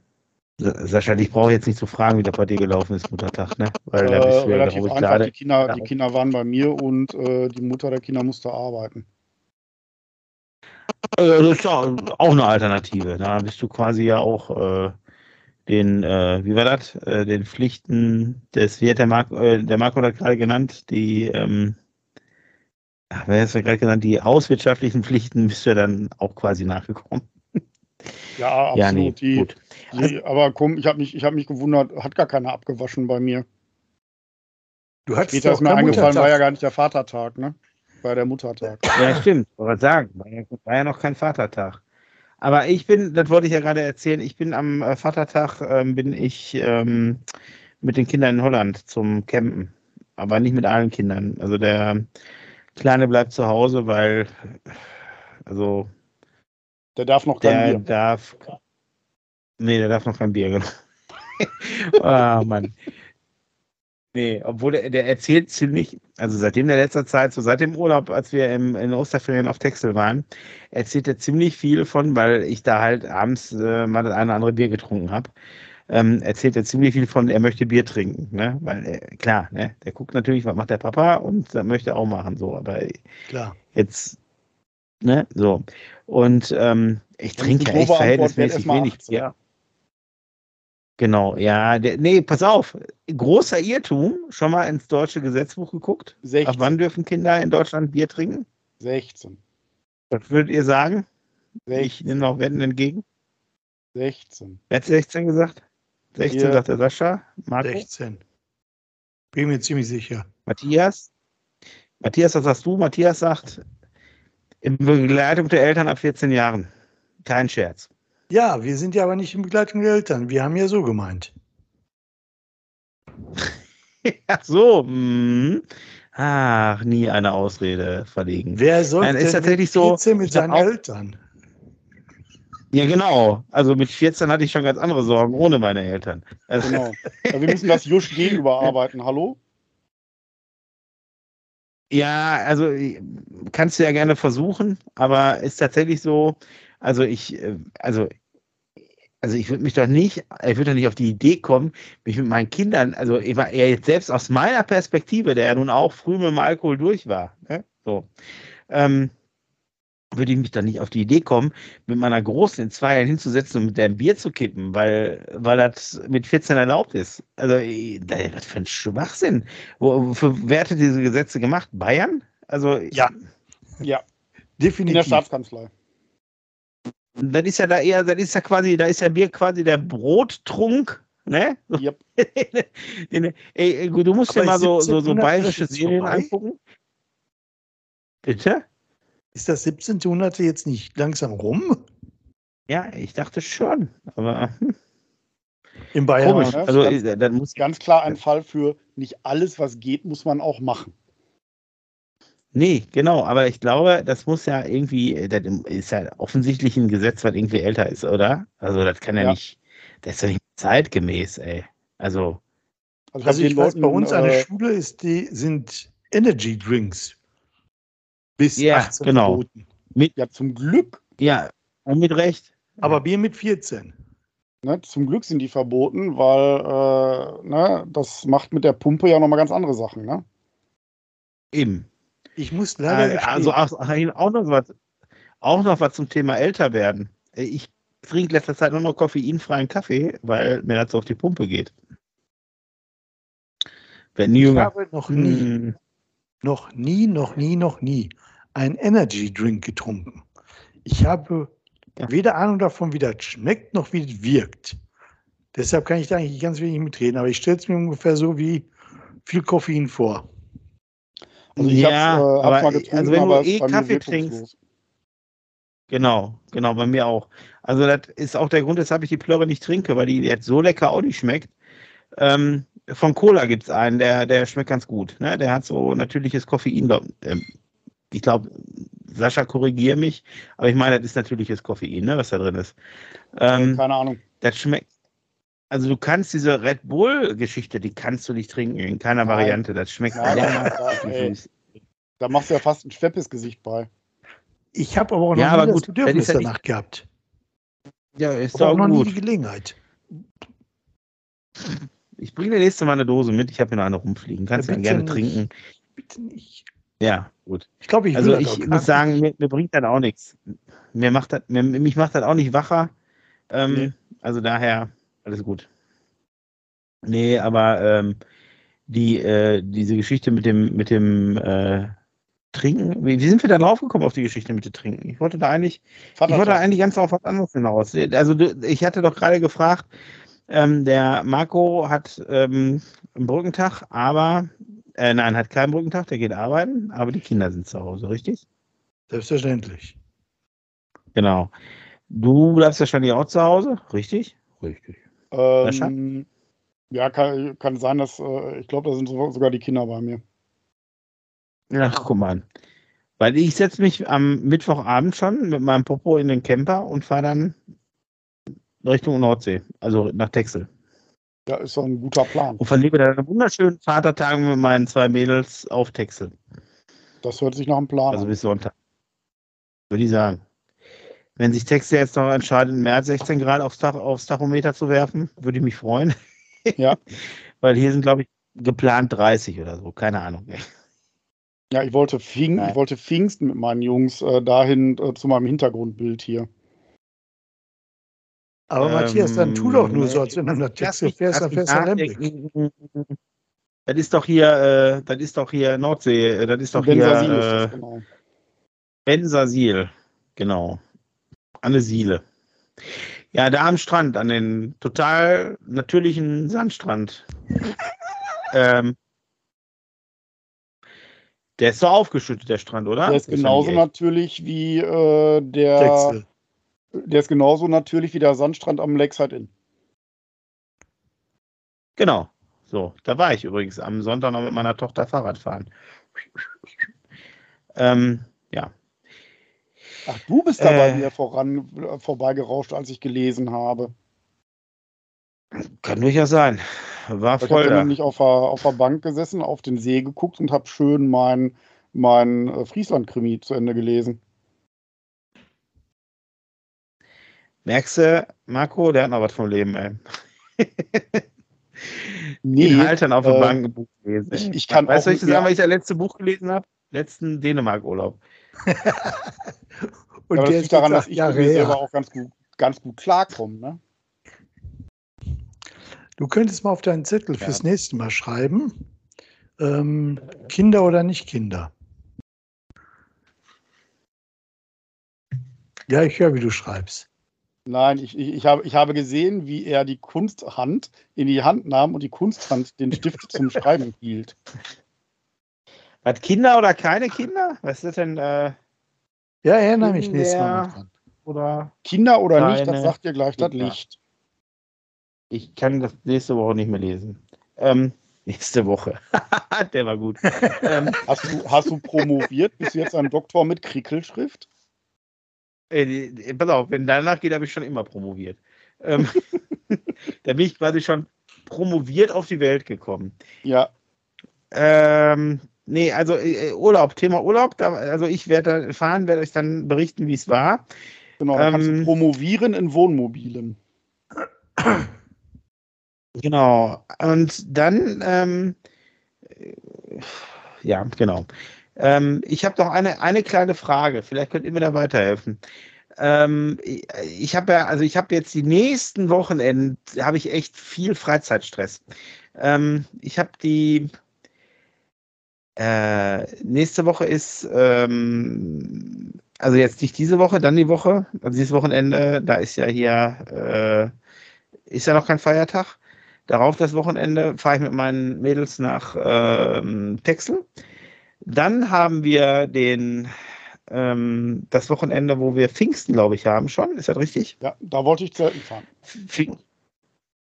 Sascha, ich brauche jetzt nicht zu fragen, wie der bei dir gelaufen ist, Muttertag, ne? Weil äh, da relativ einfach. Gerade, die, Kinder, ja. die Kinder waren bei mir und äh, die Mutter der Kinder musste arbeiten. Äh, das ist ja auch eine Alternative. Da bist du quasi ja auch äh, den, äh, wie war das? Den Pflichten des, wie hat der Marco, der Marco hat gerade genannt, die, ähm, wer ist ja gerade genannt, die hauswirtschaftlichen Pflichten bist du ja dann auch quasi nachgekommen. Ja, absolut. Ja, nee, die, gut. Die, aber komm, ich habe mich, hab mich gewundert, hat gar keiner abgewaschen bei mir. Du hattest Später ist mir eingefallen, war ja gar nicht der Vatertag, ne? War der Muttertag. Ja, stimmt. Wollte sagen, war ja, war ja noch kein Vatertag. Aber ich bin, das wollte ich ja gerade erzählen, ich bin am äh, Vatertag, ähm, bin ich ähm, mit den Kindern in Holland zum Campen. Aber nicht mit allen Kindern. Also der Kleine bleibt zu Hause, weil, also der darf noch kein der Bier. Darf, nee, der darf noch kein Bier, genau. oh, Mann. Nee, obwohl der, der, erzählt ziemlich, also seitdem der letzter Zeit, so seit dem Urlaub, als wir im, in Osterferien auf Texel waren, erzählt er ziemlich viel von, weil ich da halt abends äh, mal das eine oder andere Bier getrunken habe. Ähm, erzählt er ziemlich viel von, er möchte Bier trinken, ne? Weil äh, klar, ne? Der guckt natürlich, was macht der Papa und das möchte er auch machen, so. Aber klar. jetzt Ne? So. Und ähm, ich trinke ja echt verhältnismäßig wenig Bier. Genau, ja. Der, nee, pass auf. Großer Irrtum. Schon mal ins deutsche Gesetzbuch geguckt? 16. Ab wann dürfen Kinder in Deutschland Bier trinken? 16. Was würdet ihr sagen? 16. Ich nehme noch Wetten entgegen. 16. Wer hat 16 gesagt? 16 Hier. sagt der Sascha. Marco? 16. Bin mir ziemlich sicher. Matthias? Matthias, was sagst du? Matthias sagt in Begleitung der Eltern ab 14 Jahren. Kein Scherz. Ja, wir sind ja aber nicht in Begleitung der Eltern. Wir haben ja so gemeint. ja, so. Hm. Ach, nie eine Ausrede verlegen. Wer soll Nein, ist tatsächlich so mit seinen auch, Eltern? Ja, genau. Also mit 14 hatte ich schon ganz andere Sorgen ohne meine Eltern. Also genau. Ja, wir müssen das Jusch G überarbeiten. Hallo? Ja, also kannst du ja gerne versuchen, aber ist tatsächlich so, also ich, äh, also, also ich würde mich doch nicht, ich würde doch nicht auf die Idee kommen, mich mit meinen Kindern, also ich war ja jetzt selbst aus meiner Perspektive, der ja nun auch früh mit dem Alkohol durch war, ne? so, ähm, würde ich mich dann nicht auf die Idee kommen, mit meiner Großen in zwei Jahren hinzusetzen und mit der ein Bier zu kippen, weil, weil das mit 14 erlaubt ist. Also, was für ein Schwachsinn. Wofür wer hat diese Gesetze gemacht? Bayern? Also, ja. Ja. Definitiv. In der Staatskanzlei. Das ist ja da eher, das ist ja quasi, da ist ja Bier quasi der Brottrunk, ne? Yep. Ey, du musst dir mal so, so, so bayerische Serien angucken. Bitte? Ist das 17. Jahrhundert jetzt nicht langsam rum? Ja, ich dachte schon, aber. In Bayern. Komisch. Ne? Also, ganz, dann muss ganz klar ein Fall für nicht alles, was geht, muss man auch machen. Nee, genau, aber ich glaube, das muss ja irgendwie, das ist ja offensichtlich ein Gesetz, was irgendwie älter ist, oder? Also das kann ja, ja. nicht, das ist ja nicht zeitgemäß, ey. Also. Also, also ich weiß, bei uns an der äh, Schule ist die, sind Energy Drinks bis ja, 18 genau. Verboten. Mit, ja, zum Glück. Ja, mit Recht. Aber Bier mit 14. Ne, zum Glück sind die verboten, weil äh, ne, das macht mit der Pumpe ja nochmal ganz andere Sachen. Ne? Eben. Ich muss leider. Äh, also auch, auch, noch was, auch noch was zum Thema älter werden. Äh, ich trinke letzter Zeit nur noch koffeinfreien Kaffee, weil mir das so auf die Pumpe geht. Wenn Ich jünger. habe noch nie, Hm, noch nie, noch nie, noch nie einen Energy Drink getrunken. Ich habe Ja. weder Ahnung davon, wie das schmeckt, noch wie das wirkt. Deshalb kann ich da eigentlich ganz wenig mitreden, aber ich stelle es mir ungefähr so wie viel Koffein vor. Also ich ja, hab's, äh, hab's aber mal getrunken, also wenn du eh Kaffee trinkst, genau, genau, bei mir auch. Also das ist auch der Grund, weshalb ich die Plörre nicht trinke, weil die jetzt so lecker auch nicht schmeckt. Ähm, von Cola gibt es einen, der, der schmeckt ganz gut. Ne? Der hat so natürliches Koffein. ähm, ich glaube, Sascha, korrigier mich, aber ich meine, das ist natürliches Koffein, ne, was da drin ist. Ähm, Keine Ahnung. das schmeckt. Also du kannst diese Red Bull-Geschichte, die kannst du nicht trinken, in keiner Nein. Variante. Das schmeckt Nein, da, da machst du ja fast ein Schweppes-Gesicht bei. Ich habe aber auch noch Ja, nie aber das gut, Bedürfnis ja nicht- danach gehabt. Ja, ist Aber doch auch noch nie die gut. Gelegenheit. Ich bringe dir nächste Mal eine Dose mit. Ich habe hier noch eine rumfliegen. Kannst Ja, du gerne nicht. trinken. Bitte nicht. Ja, gut. Ich glaube, ich Also ich muss sagen, mir, mir bringt das auch nichts. Mir macht das, mir, mich macht das auch nicht wacher. Ähm, Nee. Also daher, alles gut. Nee, aber ähm, die, äh, diese Geschichte mit dem, mit dem äh, Trinken, wie, wie sind wir da drauf gekommen auf die Geschichte mit dem Trinken? Ich wollte da eigentlich, ich wollte Vaterschaft. eigentlich ganz auf was anderes hinaus. Also ich hatte doch gerade gefragt, ähm, der Marco hat ähm, einen Brückentag, aber äh, nein, hat keinen Brückentag, der geht arbeiten, aber die Kinder sind zu Hause, richtig? Selbstverständlich. Genau. Du bleibst wahrscheinlich auch zu Hause, richtig? Richtig. Ähm, ja, kann, kann sein, dass äh, ich glaube, da sind so- sogar die Kinder bei mir. Ach, guck mal an. Weil ich setze mich am Mittwochabend schon mit meinem Popo in den Camper und fahre dann Richtung Nordsee, also nach Texel. Ja, ist doch ein guter Plan. Und verlebe dann einen wunderschönen Vatertag mit meinen zwei Mädels auf Texel. Das hört sich nach einem Plan Also an. bis Sonntag. Würde ich sagen. Wenn sich Texel jetzt noch entscheidet, mehr als 16 Grad aufs, Tach, aufs Tachometer zu werfen, würde ich mich freuen. Ja. Weil hier sind, glaube ich, geplant 30 oder so. Keine Ahnung. Ja, ich wollte, Nein. ich wollte Pfingsten mit meinen Jungs äh, dahin äh, zu meinem Hintergrundbild hier. Aber Ähm, Matthias, dann tu doch nur so, als wenn du nach mich- fährst, dann fährst du. Das ist doch hier, äh, das ist doch hier Nordsee, äh, das ist doch hier Bensasil ist äh, das, genau. Bensasil, genau. An der Siele. Ja, da am Strand, an den total natürlichen Sandstrand. ähm, der ist so aufgeschüttet, der Strand, oder? Der ist genauso natürlich wie äh, der. Texel. Der ist genauso natürlich wie der Sandstrand am Lakeside Inn. Genau. So, da war ich übrigens am Sonntag noch mit meiner Tochter Fahrrad fahren. Ähm, ja. Ach, du bist da bei Äh. mir voran äh, vorbeigerauscht, als ich gelesen habe. Kann durchaus sein. War Ich habe voll da. nämlich auf der, auf der Bank gesessen, auf den See geguckt und habe schön mein, mein äh, Friesland-Krimi zu Ende gelesen. Merkst du, Marco, der hat noch was vom Leben, ey. Nee, In Haltern auf der äh, Bank ein Buch gelesen. ich- ich kann weißt du, was ich sagen, was ich das letzte Buch gelesen habe? Letzten Dänemark-Urlaub. Und aber das der liegt daran, dass ich Jahre mir selber auch ganz gut, ganz gut klarkomme. Ne? Du könntest mal auf deinen Zettel Ja. fürs nächste Mal schreiben, ähm, Kinder oder nicht Kinder. Ja, ich höre, wie du schreibst. Nein, ich, ich, ich, habe, ich habe gesehen, wie er die Kunsthand in die Hand nahm und die Kunsthand den Stift zum Schreiben hielt. Was, Kinder oder keine Kinder? Was ist das denn? Äh, Ja, erinnere mich nächstes Mal dran. oder Kinder oder nicht, das sagt dir gleich das Kinder. Licht. ich kann das nächste Woche nicht mehr lesen. Ähm, nächste Woche. Der war gut. ähm, Hast du, hast du promoviert? Bist du jetzt ein Doktor mit Krickelschrift? Äh, pass auf, wenn danach geht, habe ich schon immer promoviert. Ähm, da bin ich quasi schon promoviert auf die Welt gekommen. Ja, Ähm, nee, also äh, Urlaub, Thema Urlaub, da, also ich werde da fahren, werde euch dann berichten, wie es war. genau. Da kannst Ähm, du promovieren in Wohnmobilen. Genau. Und dann, ähm, äh, ja, genau. Ähm, ich habe noch eine, eine kleine Frage. Vielleicht könnt ihr mir da weiterhelfen. Ähm, ich habe ja, also ich habe jetzt die nächsten Wochenenden, habe ich echt viel Freizeitstress. Ähm, ich habe die äh, nächste Woche ist, ähm, also jetzt nicht diese Woche, dann die Woche, also dieses Wochenende, da ist ja hier, äh, ist ja noch kein Feiertag. Darauf das Wochenende fahre ich mit meinen Mädels nach ähm, Texel. Dann haben wir den, ähm, das Wochenende, wo wir Pfingsten, glaube ich, haben schon. Ist das richtig? Ja, da wollte ich Zelten fahren. Pfing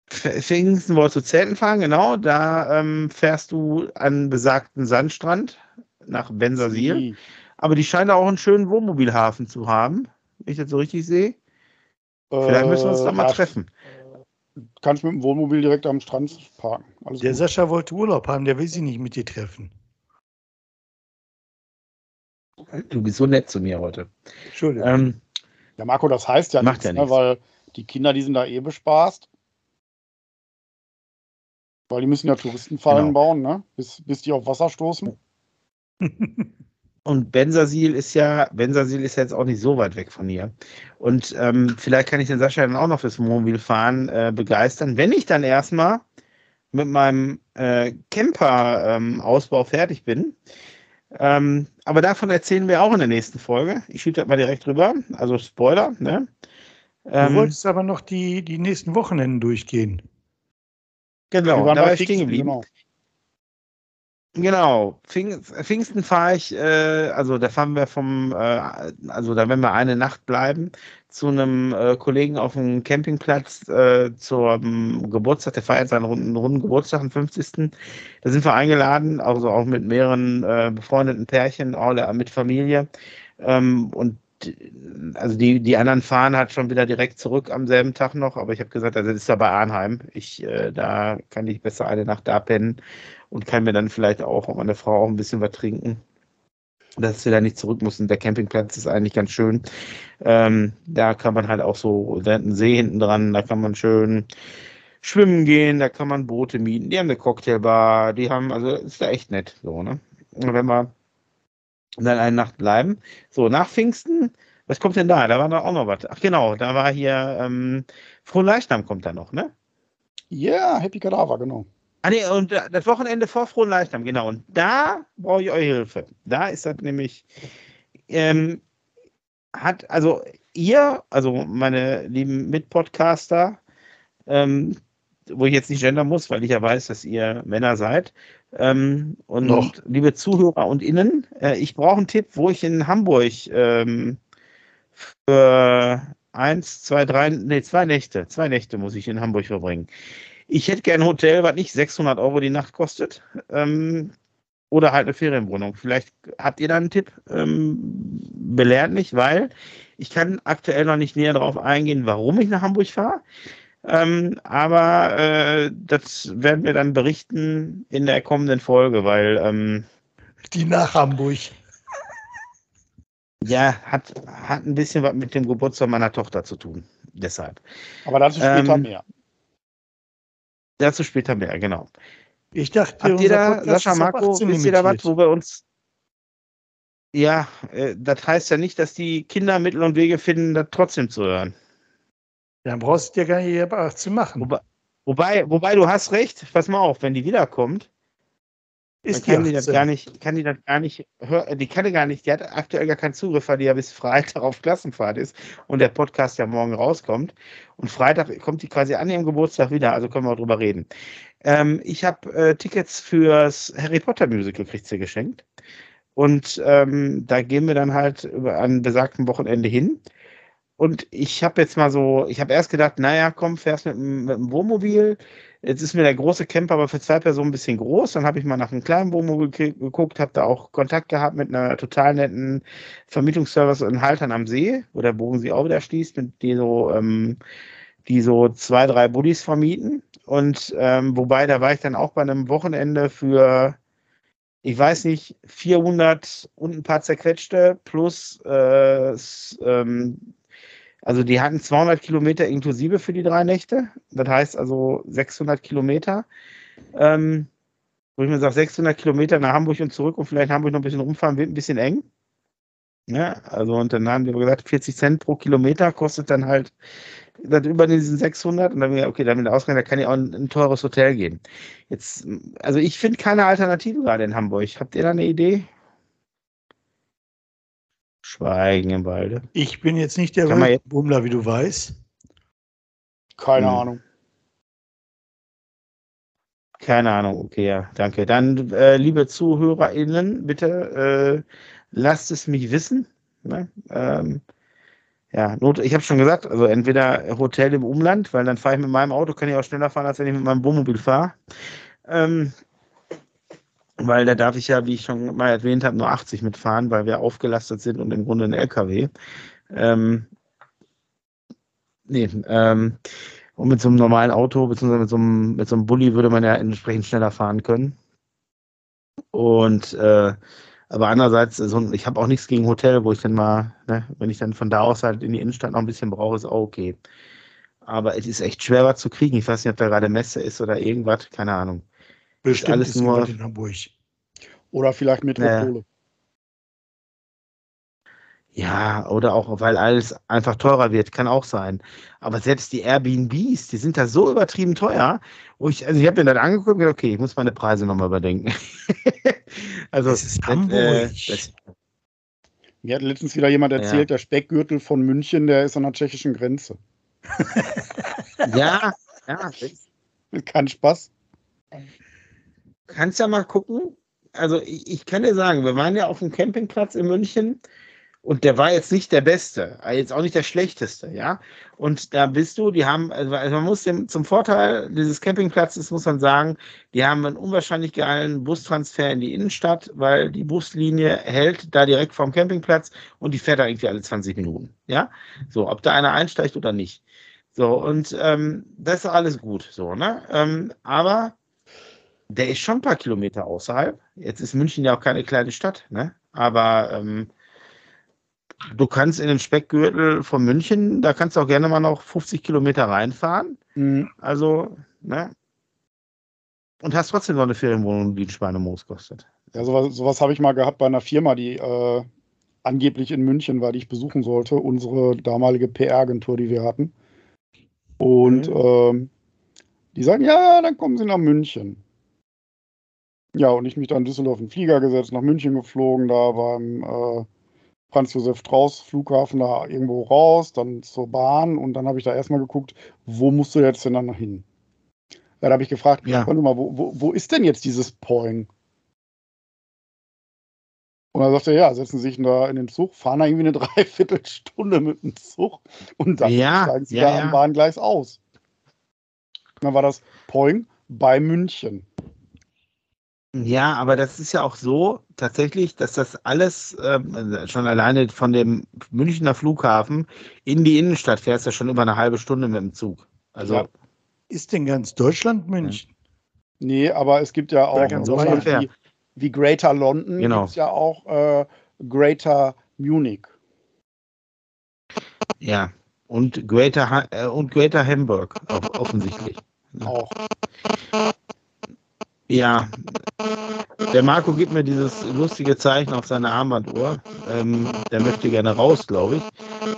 Pfingsten wolltest du Zelten fahren, genau. Da ähm, fährst du an besagten Sandstrand nach Bensersiel. Sie. Aber die scheinen auch einen schönen Wohnmobilhafen zu haben, wenn ich das so richtig sehe. Vielleicht müssen wir uns da Äh, mal ja, treffen. Kannst mit dem Wohnmobil direkt am Strand parken. Alles Der gut. Sascha wollte Urlaub haben, der will sich nicht mit dir treffen. Du bist so nett zu mir heute. Entschuldigung. Ähm, Ja, Marco, das heißt ja Macht nichts, ja ne, nichts. weil die Kinder, die sind da eh bespaßt. Weil die müssen ja Touristenfallen Genau. bauen, ne? Bis, bis die auf Wasser stoßen. Und Bensersiel ist ja, Bensersiel ist ja jetzt auch nicht so weit weg von hier. Und ähm, vielleicht kann ich den Sascha dann auch noch fürs Wohnmobilfahren äh, begeistern, wenn ich dann erstmal mit meinem äh, Camper-Ausbau fertig bin. Ähm, aber davon erzählen wir auch in der nächsten Folge. Ich schiebe das mal direkt rüber. Also Spoiler, ne? du Ähm, wolltest aber noch die, die nächsten Wochenenden durchgehen. genau, da war ich stehen geblieben. Genau. Genau, Pfing, Pfingsten fahre ich, äh, also da fahren wir vom, äh, also da werden wir eine Nacht bleiben, zu einem äh, Kollegen auf dem Campingplatz äh, zum Geburtstag, der feiert seinen runden, runden Geburtstag, am 50. Da sind wir eingeladen, also auch mit mehreren äh, befreundeten Pärchen, der- mit Familie. Ähm, und also die, die anderen fahren halt schon wieder direkt zurück am selben Tag noch, aber ich habe gesagt, also das ist ja bei Arnheim. Ich, äh, da kann ich besser eine Nacht da pennen und kann mir dann vielleicht auch und meine Frau auch ein bisschen was trinken. Dass wir da nicht zurück müssen. Der Campingplatz ist eigentlich ganz schön. Ähm, da kann man halt auch so, da einen See hinten dran, da kann man schön schwimmen gehen, da kann man Boote mieten. Die haben eine Cocktailbar, die haben, also ist da echt nett. So, ne? Und wenn wir dann eine Nacht bleiben. So, nach Pfingsten, was kommt denn da? Da war doch auch noch was. Ach genau, da war hier ähm, Frohenleichnam kommt da noch, ne? Ja, yeah, Happy Cadaver, genau. Ah nee, und äh, das Wochenende vor Frohen Leichnam, genau. Und da brauche ich eure Hilfe. Da ist das nämlich, ähm, hat, also ihr, also meine lieben Mitpodcaster, ähm, wo ich jetzt nicht gendern muss, weil ich ja weiß, dass ihr Männer seid. Ähm, und Noch. liebe Zuhörer und Innen, äh, ich brauche einen Tipp, wo ich in Hamburg ähm, für eins, zwei, drei, nee, zwei Nächte, zwei Nächte muss ich in Hamburg verbringen. Ich hätte gerne ein Hotel, was nicht 600 Euro die Nacht kostet. Ähm, oder halt eine Ferienwohnung. Vielleicht habt ihr da einen Tipp. Ähm, belehrt mich, weil ich kann aktuell noch nicht näher darauf eingehen, warum ich nach Hamburg fahre. Ähm, aber äh, das werden wir dann berichten in der kommenden Folge, weil ähm, Die nach Hamburg. ja, hat, hat ein bisschen was mit dem Geburtstag meiner Tochter zu tun. Deshalb. Aber dazu später Ähm, mehr. Dazu später mehr, genau. Ich dachte, Habt ihr da, Podcast Sascha, Marco, 18 wisst ihr da was, wo wir uns. Ja, äh, das heißt ja nicht, dass die Kinder Mittel und Wege finden, das trotzdem zu hören. Dann brauchst du ja gar nicht 18 machen. Wobei, wobei, wobei du hast recht, pass mal auf, wenn die wiederkommt, Ist kann die das 18. gar nicht, kann die das gar nicht, die kann die gar nicht, die hat aktuell gar keinen Zugriff, weil die ja bis Freitag auf Klassenfahrt ist und der Podcast ja morgen rauskommt. Und Freitag kommt die quasi an ihrem Geburtstag wieder, also können wir auch drüber reden. Ähm, ich habe äh, Tickets fürs Harry Potter Musical kriegt sie geschenkt. Und ähm, da gehen wir dann halt über an besagten Wochenende hin. Und ich habe jetzt mal so, ich habe erst gedacht, naja, komm, fährst mit, mit dem Wohnmobil. Jetzt ist mir der große Camper aber für zwei Personen ein bisschen groß. Dann habe ich mal nach einem kleinen Wohnmobil ge- geguckt, habe da auch Kontakt gehabt mit einer total netten Vermietungsservice in Haltern am See, wo der Bogen sich auch wieder schließt, mit die so, ähm, die so zwei, drei Buddies vermieten. Und ähm, wobei, da war ich dann auch bei einem Wochenende für, ich weiß nicht, 400 und ein paar zerquetschte plus, äh, ähm, also die hatten 200 Kilometer inklusive für die drei Nächte. Das heißt also 600 Kilometer. Ähm, wo ich mir sage, 600 Kilometer nach Hamburg und zurück und vielleicht in Hamburg noch ein bisschen rumfahren, wird ein bisschen eng. Ja, also und dann haben die gesagt, 40 Cent pro Kilometer kostet dann halt das über diesen 600 und dann wieder, okay, dann wieder ausrechnen, da kann ja auch ein, ein, teures Hotel gehen. Jetzt, also ich finde keine Alternative gerade in Hamburg. Habt ihr da eine Idee? Schweigen im Walde. Ich bin jetzt nicht der Bummler, wie du weißt. Keine hm. Ahnung. Keine Ahnung, okay, ja, danke. Dann, äh, liebe ZuhörerInnen, bitte äh, lasst es mich wissen. Ne? Ähm, ja, Not, ich habe schon gesagt, also entweder Hotel im Umland, weil dann fahre ich mit meinem Auto, kann ich auch schneller fahren, als wenn ich mit meinem Wohnmobil fahre. Ähm, weil da darf ich ja, wie ich schon mal erwähnt habe, nur 80 mitfahren, weil wir aufgelastet sind und im Grunde ein LKW. Ähm, nee, ähm, und mit so einem normalen Auto, beziehungsweise mit so einem, mit so einem Bulli würde man ja entsprechend schneller fahren können. Und äh, aber andererseits, so, ich habe auch nichts gegen Hotel, wo ich dann mal, ne, wenn ich dann von da aus halt in die Innenstadt noch ein bisschen brauche, ist auch okay. Aber es ist echt schwer, was zu kriegen. Ich weiß nicht, ob da gerade Messe ist oder irgendwas, keine Ahnung. Bestimmt alles ist nur in Hamburg. Oder vielleicht Metropole. Naja. Ja, oder auch, weil alles einfach teurer wird, kann auch sein. Aber selbst die Airbnbs, die sind da so übertrieben teuer, wo ich, also ich habe mir dann angeguckt und gedacht, okay, ich muss meine Preise nochmal überdenken. also, das ist Hamburg. Äh, das, mir hat letztens wieder jemand erzählt, ja. der Speckgürtel von München, der ist an der tschechischen Grenze. ja, ja. Kein Spaß. Kannst ja mal gucken. Also ich, ich kann dir sagen, wir waren ja auf dem Campingplatz in München und der war jetzt nicht der Beste, äh, jetzt auch nicht der Schlechteste, ja. Und da bist du, die haben, also, also man muss dem, zum Vorteil dieses Campingplatzes muss man sagen, die haben einen unwahrscheinlich geilen Bustransfer in die Innenstadt, weil die Buslinie hält da direkt vorm Campingplatz und die fährt da irgendwie alle 20 Minuten, ja. So, ob da einer einsteigt oder nicht. So, und ähm, das ist alles gut, so, ne? Ähm, aber der ist schon ein paar Kilometer außerhalb. Jetzt ist München ja auch keine kleine Stadt, ne? Aber ähm, du kannst in den Speckgürtel von München, da kannst du auch gerne mal noch 50 Kilometer reinfahren. Mhm. Also, ne? Und hast trotzdem noch eine Ferienwohnung, die ein Schweinemoos kostet. Ja, sowas, sowas habe ich mal gehabt bei einer Firma, die äh, angeblich in München war, die ich besuchen sollte. Unsere damalige PR-Agentur, die wir hatten. Und mhm. ähm, die sagen, ja, dann kommen sie nach München. Ja, und ich mich dann in Düsseldorf in den Flieger gesetzt, nach München geflogen, da beim äh, Franz Josef Strauß Flughafen da irgendwo raus, dann zur Bahn und dann habe ich da erstmal geguckt, wo musst du jetzt denn dann hin? Ja, da habe ich gefragt, ja. warte mal, wo, wo, wo ist denn jetzt dieses Poing? Und dann sagt er, ja, setzen Sie sich da in den Zug, fahren da irgendwie eine Dreiviertelstunde mit dem Zug und dann ja, steigen Sie ja, da am Bahngleis aus. Und dann war das Poing bei München. Ja, aber das ist ja auch so tatsächlich, dass das alles ähm, schon alleine von dem Münchner Flughafen in die Innenstadt fährst ja schon über eine halbe Stunde mit dem Zug. Also ja. ist denn ganz Deutschland München? Nee, aber es gibt ja auch so wie, wie, Greater London genau. gibt es ja auch äh, Greater Munich. Ja, und Greater, äh, und Greater Hamburg auch offensichtlich. Auch. Ja, der Marco gibt mir dieses lustige Zeichen auf seine Armbanduhr. Ähm, der möchte gerne raus, glaube ich.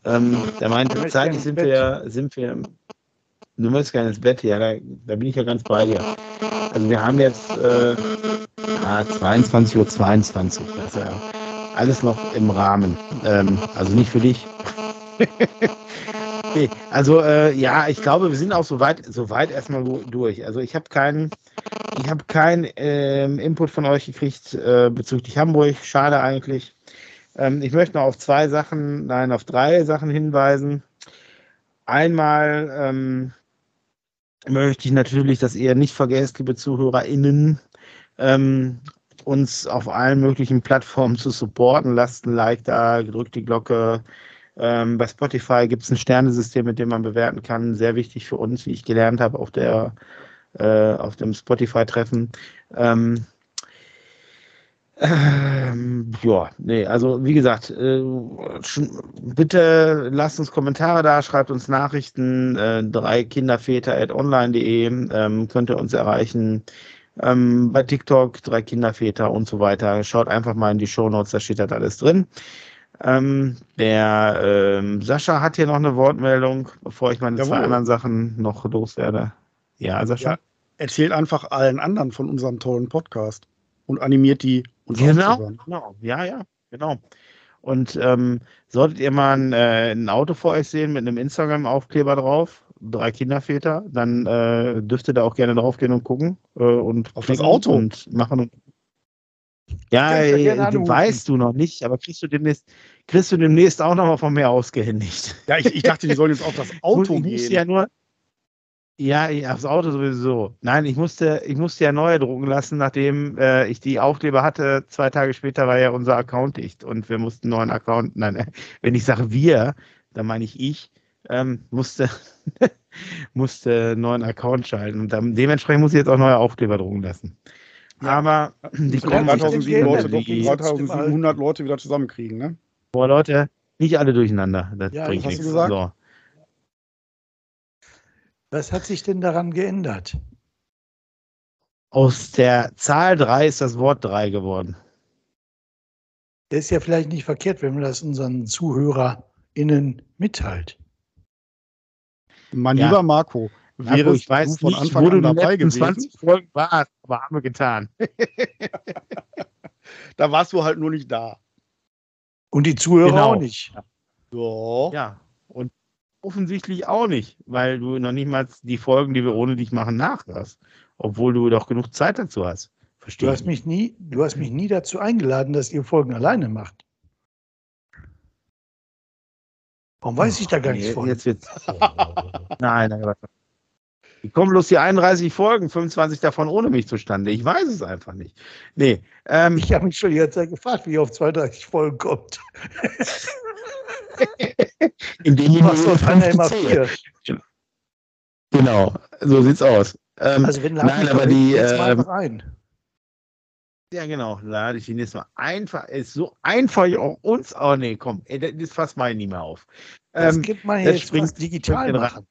Ähm, der meint, zeitlich sind wir, sind wir, du möchtest gerne ins Bett, ja, da, da, bin ich ja ganz bei dir. Also wir haben jetzt äh, ah, 22.22 Uhr, 22, das ist ja alles noch im Rahmen. Ähm, also nicht für dich. okay, also äh, ja, ich glaube, wir sind auch soweit, soweit erstmal durch. Also ich habe keinen ich habe keinen ähm, Input von euch gekriegt äh, bezüglich Hamburg. Schade eigentlich. Ähm, ich möchte noch auf zwei Sachen, nein, auf drei Sachen hinweisen. Einmal ähm, möchte ich natürlich, dass ihr nicht vergesst, liebe ZuhörerInnen, ähm, uns auf allen möglichen Plattformen zu supporten. Lasst ein Like da, drückt die Glocke. Ähm, bei Spotify gibt es ein Sternesystem, mit dem man bewerten kann. Sehr wichtig für uns, wie ich gelernt habe auf der äh, auf dem Spotify-Treffen. Ähm, ähm, ja, nee, also wie gesagt, äh, bitte lasst uns Kommentare da, schreibt uns Nachrichten, äh, drei Kinderväter at online.de ähm, könnt ihr uns erreichen. Ähm, bei TikTok, drei Kinderväter und so weiter. Schaut einfach mal in die Show Notes, da steht halt alles drin. Ähm, der ähm, Sascha hat hier noch eine Wortmeldung, bevor ich meine Jawohl. zwei anderen Sachen noch loswerde. Ja, Sascha? Ja, erzählt einfach allen anderen von unserem tollen Podcast und animiert die, uns Genau, genau, ja, ja, genau. Und ähm, solltet ihr mal ein, äh, ein Auto vor euch sehen mit einem Instagram-Aufkleber drauf, drei Kinderväter, dann äh, dürft ihr da auch gerne draufgehen und gucken äh, und Auf das Auto? und machen. Und ja, äh, weißt du noch nicht, aber kriegst du demnächst, kriegst du demnächst auch noch mal von mir ausgehändigt. Ja, ich, ich dachte, die sollen jetzt auf das Auto gehen. ja nur. Ja, aufs Auto sowieso. Nein, ich musste, ich musste ja neue drucken lassen, nachdem äh, ich die Aufkleber hatte. Zwei Tage später war ja unser Account dicht und wir mussten einen neuen Account. Nein, äh, wenn ich sage wir, dann meine ich ich, ähm, musste, musste einen neuen Account schalten. Und dann, dementsprechend muss ich jetzt auch neue Aufkleber drucken lassen. Ja. Aber die kommen nicht. 3700 Leute, doch Die, die 3700 Leute wieder zusammenkriegen, ne? boah, Leute, nicht alle durcheinander. Das Ja, bringt was hast du nichts. gesagt? So. Was hat sich denn daran geändert? Aus der Zahl 3 ist das Wort 3 geworden. Der ist ja vielleicht nicht verkehrt, wenn man das unseren ZuhörerInnen mitteilt. Mein Ja. lieber Marco, Marco, wärest ich weiß du von nicht, Anfang an dabei gewesen, 20 Folgen warst, aber haben wir getan. da warst du halt nur nicht da. Und die Zuhörer Genau. auch nicht. Ja. Ja, und offensichtlich auch nicht, weil du noch nicht mal die Folgen, die wir ohne dich machen, nachhörst. Obwohl du doch genug Zeit dazu hast. Du Verstehe. hast mich nie, du hast mich nie dazu eingeladen, dass ihr Folgen alleine macht. Warum weiß ich da gar nichts von? Jetzt wird's. nein, nein, warte. Die kommen bloß die 31 Folgen, 25 davon ohne mich zustande. Ich weiß es einfach nicht. Nee, ähm, Ich habe mich schon die ganze Zeit gefragt, wie ihr auf 32 Folgen kommt. indem Du machst doch einer immer zähle. vier. Genau, so sieht's aus. Ähm, Also wenn Nein, aber die, jetzt mal ähm, einfach ein. Ja, genau. Lade ich ihn jetzt mal einfach. Ist so einfach auch uns. Oh nee, komm, ey, das- fasst mal nie mehr auf. Das Ähm, gibt man das jetzt springt- digital in machen.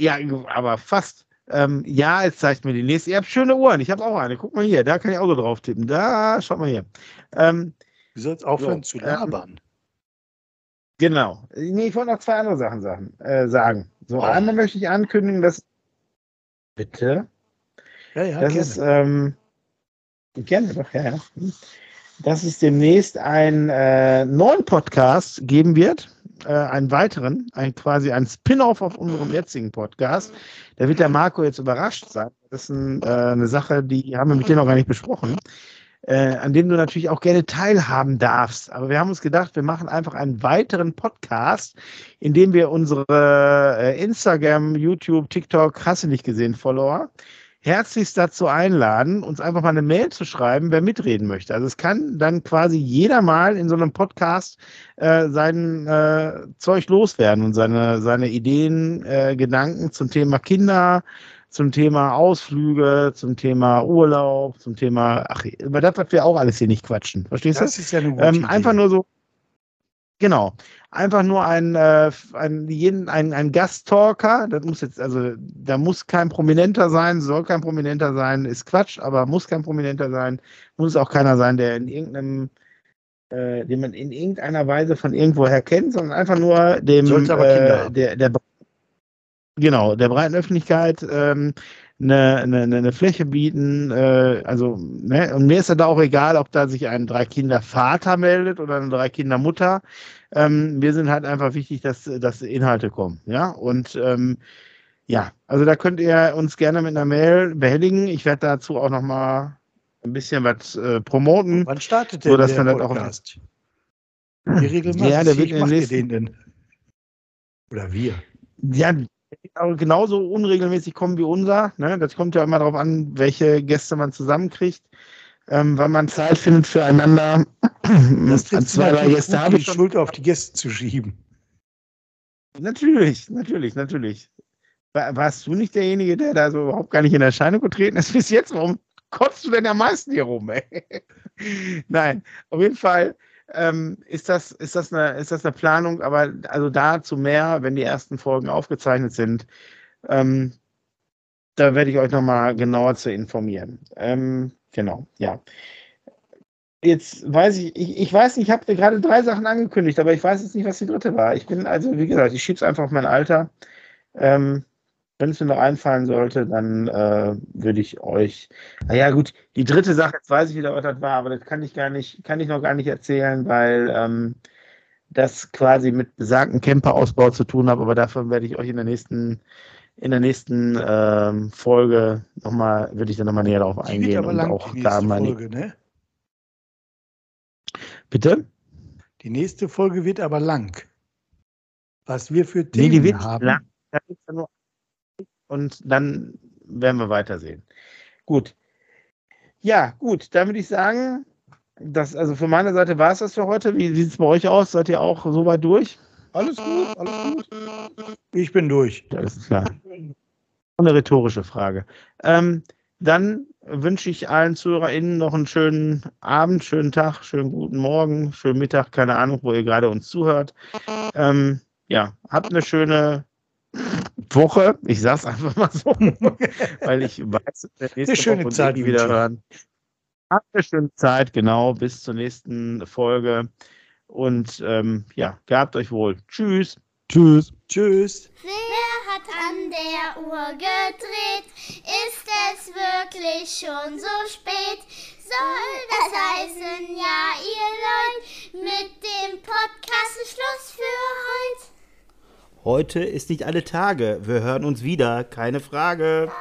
ja, aber fast. Ähm, ja, jetzt zeigt mir die nächste. Ihr habt schöne Uhren. Ich habe auch eine. Guck mal hier, da kann ich auch so drauf tippen. Da, schaut mal hier. Ähm, Du sollst aufhören So, zu ähm, labern. Genau. Nee, ich wollte noch zwei andere Sachen sagen. Äh, sagen. So, Oh. einmal möchte ich ankündigen, dass. Bitte? Ja, ja, Das gerne. ist, ähm, gerne doch, ja, ja. Dass es demnächst einen äh, neuen Podcast geben wird, äh, einen weiteren, ein, quasi ein Spin-off auf unserem jetzigen Podcast. Da wird der Marco jetzt überrascht sein. Das ist ein, äh, eine Sache, die haben wir mit dir noch gar nicht besprochen, äh, an dem du natürlich auch gerne teilhaben darfst. Aber wir haben uns gedacht, wir machen einfach einen weiteren Podcast, in dem wir unsere äh, Instagram, YouTube, TikTok, hast du nicht gesehen, Follower, herzlichst dazu einladen, uns einfach mal eine Mail zu schreiben, wer mitreden möchte. Also es kann dann quasi jeder mal in so einem Podcast äh, sein äh, Zeug loswerden und seine, seine Ideen, äh, Gedanken zum Thema Kinder, zum Thema Ausflüge, zum Thema Urlaub, zum Thema, ach, über das, was wir auch alles hier nicht quatschen. Verstehst du? Das ist ja eine gute Ähm, einfach nur so, genau, einfach nur ein, äh, ein, jeden, ein, ein Gasttalker, das muss jetzt, also da muss kein Prominenter sein, soll kein Prominenter sein, ist Quatsch, aber muss kein Prominenter sein, muss auch keiner sein, der in irgendeinem, äh, den man in irgendeiner Weise von irgendwoher kennt, sondern einfach nur dem, Sollte aber Kinder äh, der, der, genau, der breiten Öffentlichkeit, ähm, eine, eine, eine Fläche bieten. Äh, also, ne? Und mir ist ja da auch egal, ob da sich ein Drei-Kinder-Vater meldet oder eine Drei-Kinder-Mutter. Ähm, mir sind halt einfach wichtig, dass, dass Inhalte kommen. Ja, und ähm, ja, also da könnt ihr uns gerne mit einer Mail behelligen. Ich werde dazu auch noch mal ein bisschen was äh, promoten. Wann startet so, denn dass der man das auch-? Wie regelmäßig Ja, der wird in den nächsten- den denn? Oder wir? Ja, aber genauso unregelmäßig kommen wie unser. Ne? Das kommt ja immer darauf an, welche Gäste man zusammenkriegt, ähm, wann man Zeit findet füreinander. Das zwei, drei Gäste habe ich. Schuld auf die Gäste zu schieben. Natürlich, natürlich, natürlich. War, warst du nicht derjenige, der da so überhaupt gar nicht in Erscheinung getreten ist bis jetzt? Warum kotzt du denn am meisten hier rum? Ey? Nein, auf jeden Fall ähm, ist, das, ist, das eine, ist das eine Planung, aber also dazu mehr, wenn die ersten Folgen aufgezeichnet sind. Ähm, da werde ich euch nochmal genauer zu informieren. Ähm, genau, ja. Jetzt weiß ich, ich, ich weiß nicht, ich habe gerade drei Sachen angekündigt, aber ich weiß jetzt nicht, was die dritte war. Ich bin also, wie gesagt, ich schiebe es einfach auf mein Alter. Ähm, wenn es mir noch einfallen sollte, dann äh, würde ich euch. Naja, gut, die dritte Sache, jetzt weiß ich wieder, was das war, aber das kann ich gar nicht, kann ich noch gar nicht erzählen, weil ähm, das quasi mit besagten Camperausbau zu tun hat, aber davon werde ich euch in der nächsten, in der nächsten ähm, Folge nochmal, würde ich dann nochmal näher darauf eingehen und lang, auch die da nächste meine. Folge, ne? Bitte? Die nächste Folge wird aber lang. Was wir für Nee, Themen die wird haben. lang. Da geht's ja nur und dann werden wir weitersehen. Gut. Ja, gut, dann würde ich sagen, das, also von meiner Seite war es das für heute. Wie sieht es bei euch aus? Seid ihr auch so weit durch? Alles gut, alles gut. Ich bin durch. Das ist klar. Eine rhetorische Frage. Ähm, dann wünsche ich allen ZuhörerInnen noch einen schönen Abend, schönen Tag, schönen guten Morgen, schönen Mittag, keine Ahnung, wo ihr gerade uns zuhört. Ähm, ja, habt eine schöne Woche. Ich sag's einfach mal so, weil ich weiß, wir nächste Eine schöne Woche Zeit wieder hören. Habt eine schöne Zeit, genau, bis zur nächsten Folge. Und ähm, ja, gehabt euch wohl. Tschüss. Tschüss. Tschüss. Wer hat an der Uhr gedreht? Ist es wirklich schon so spät? Soll das heißen, ja, ihr Leute, mit dem Podcast Schluss für heute? Heute ist nicht alle Tage. Wir hören uns wieder, keine Frage.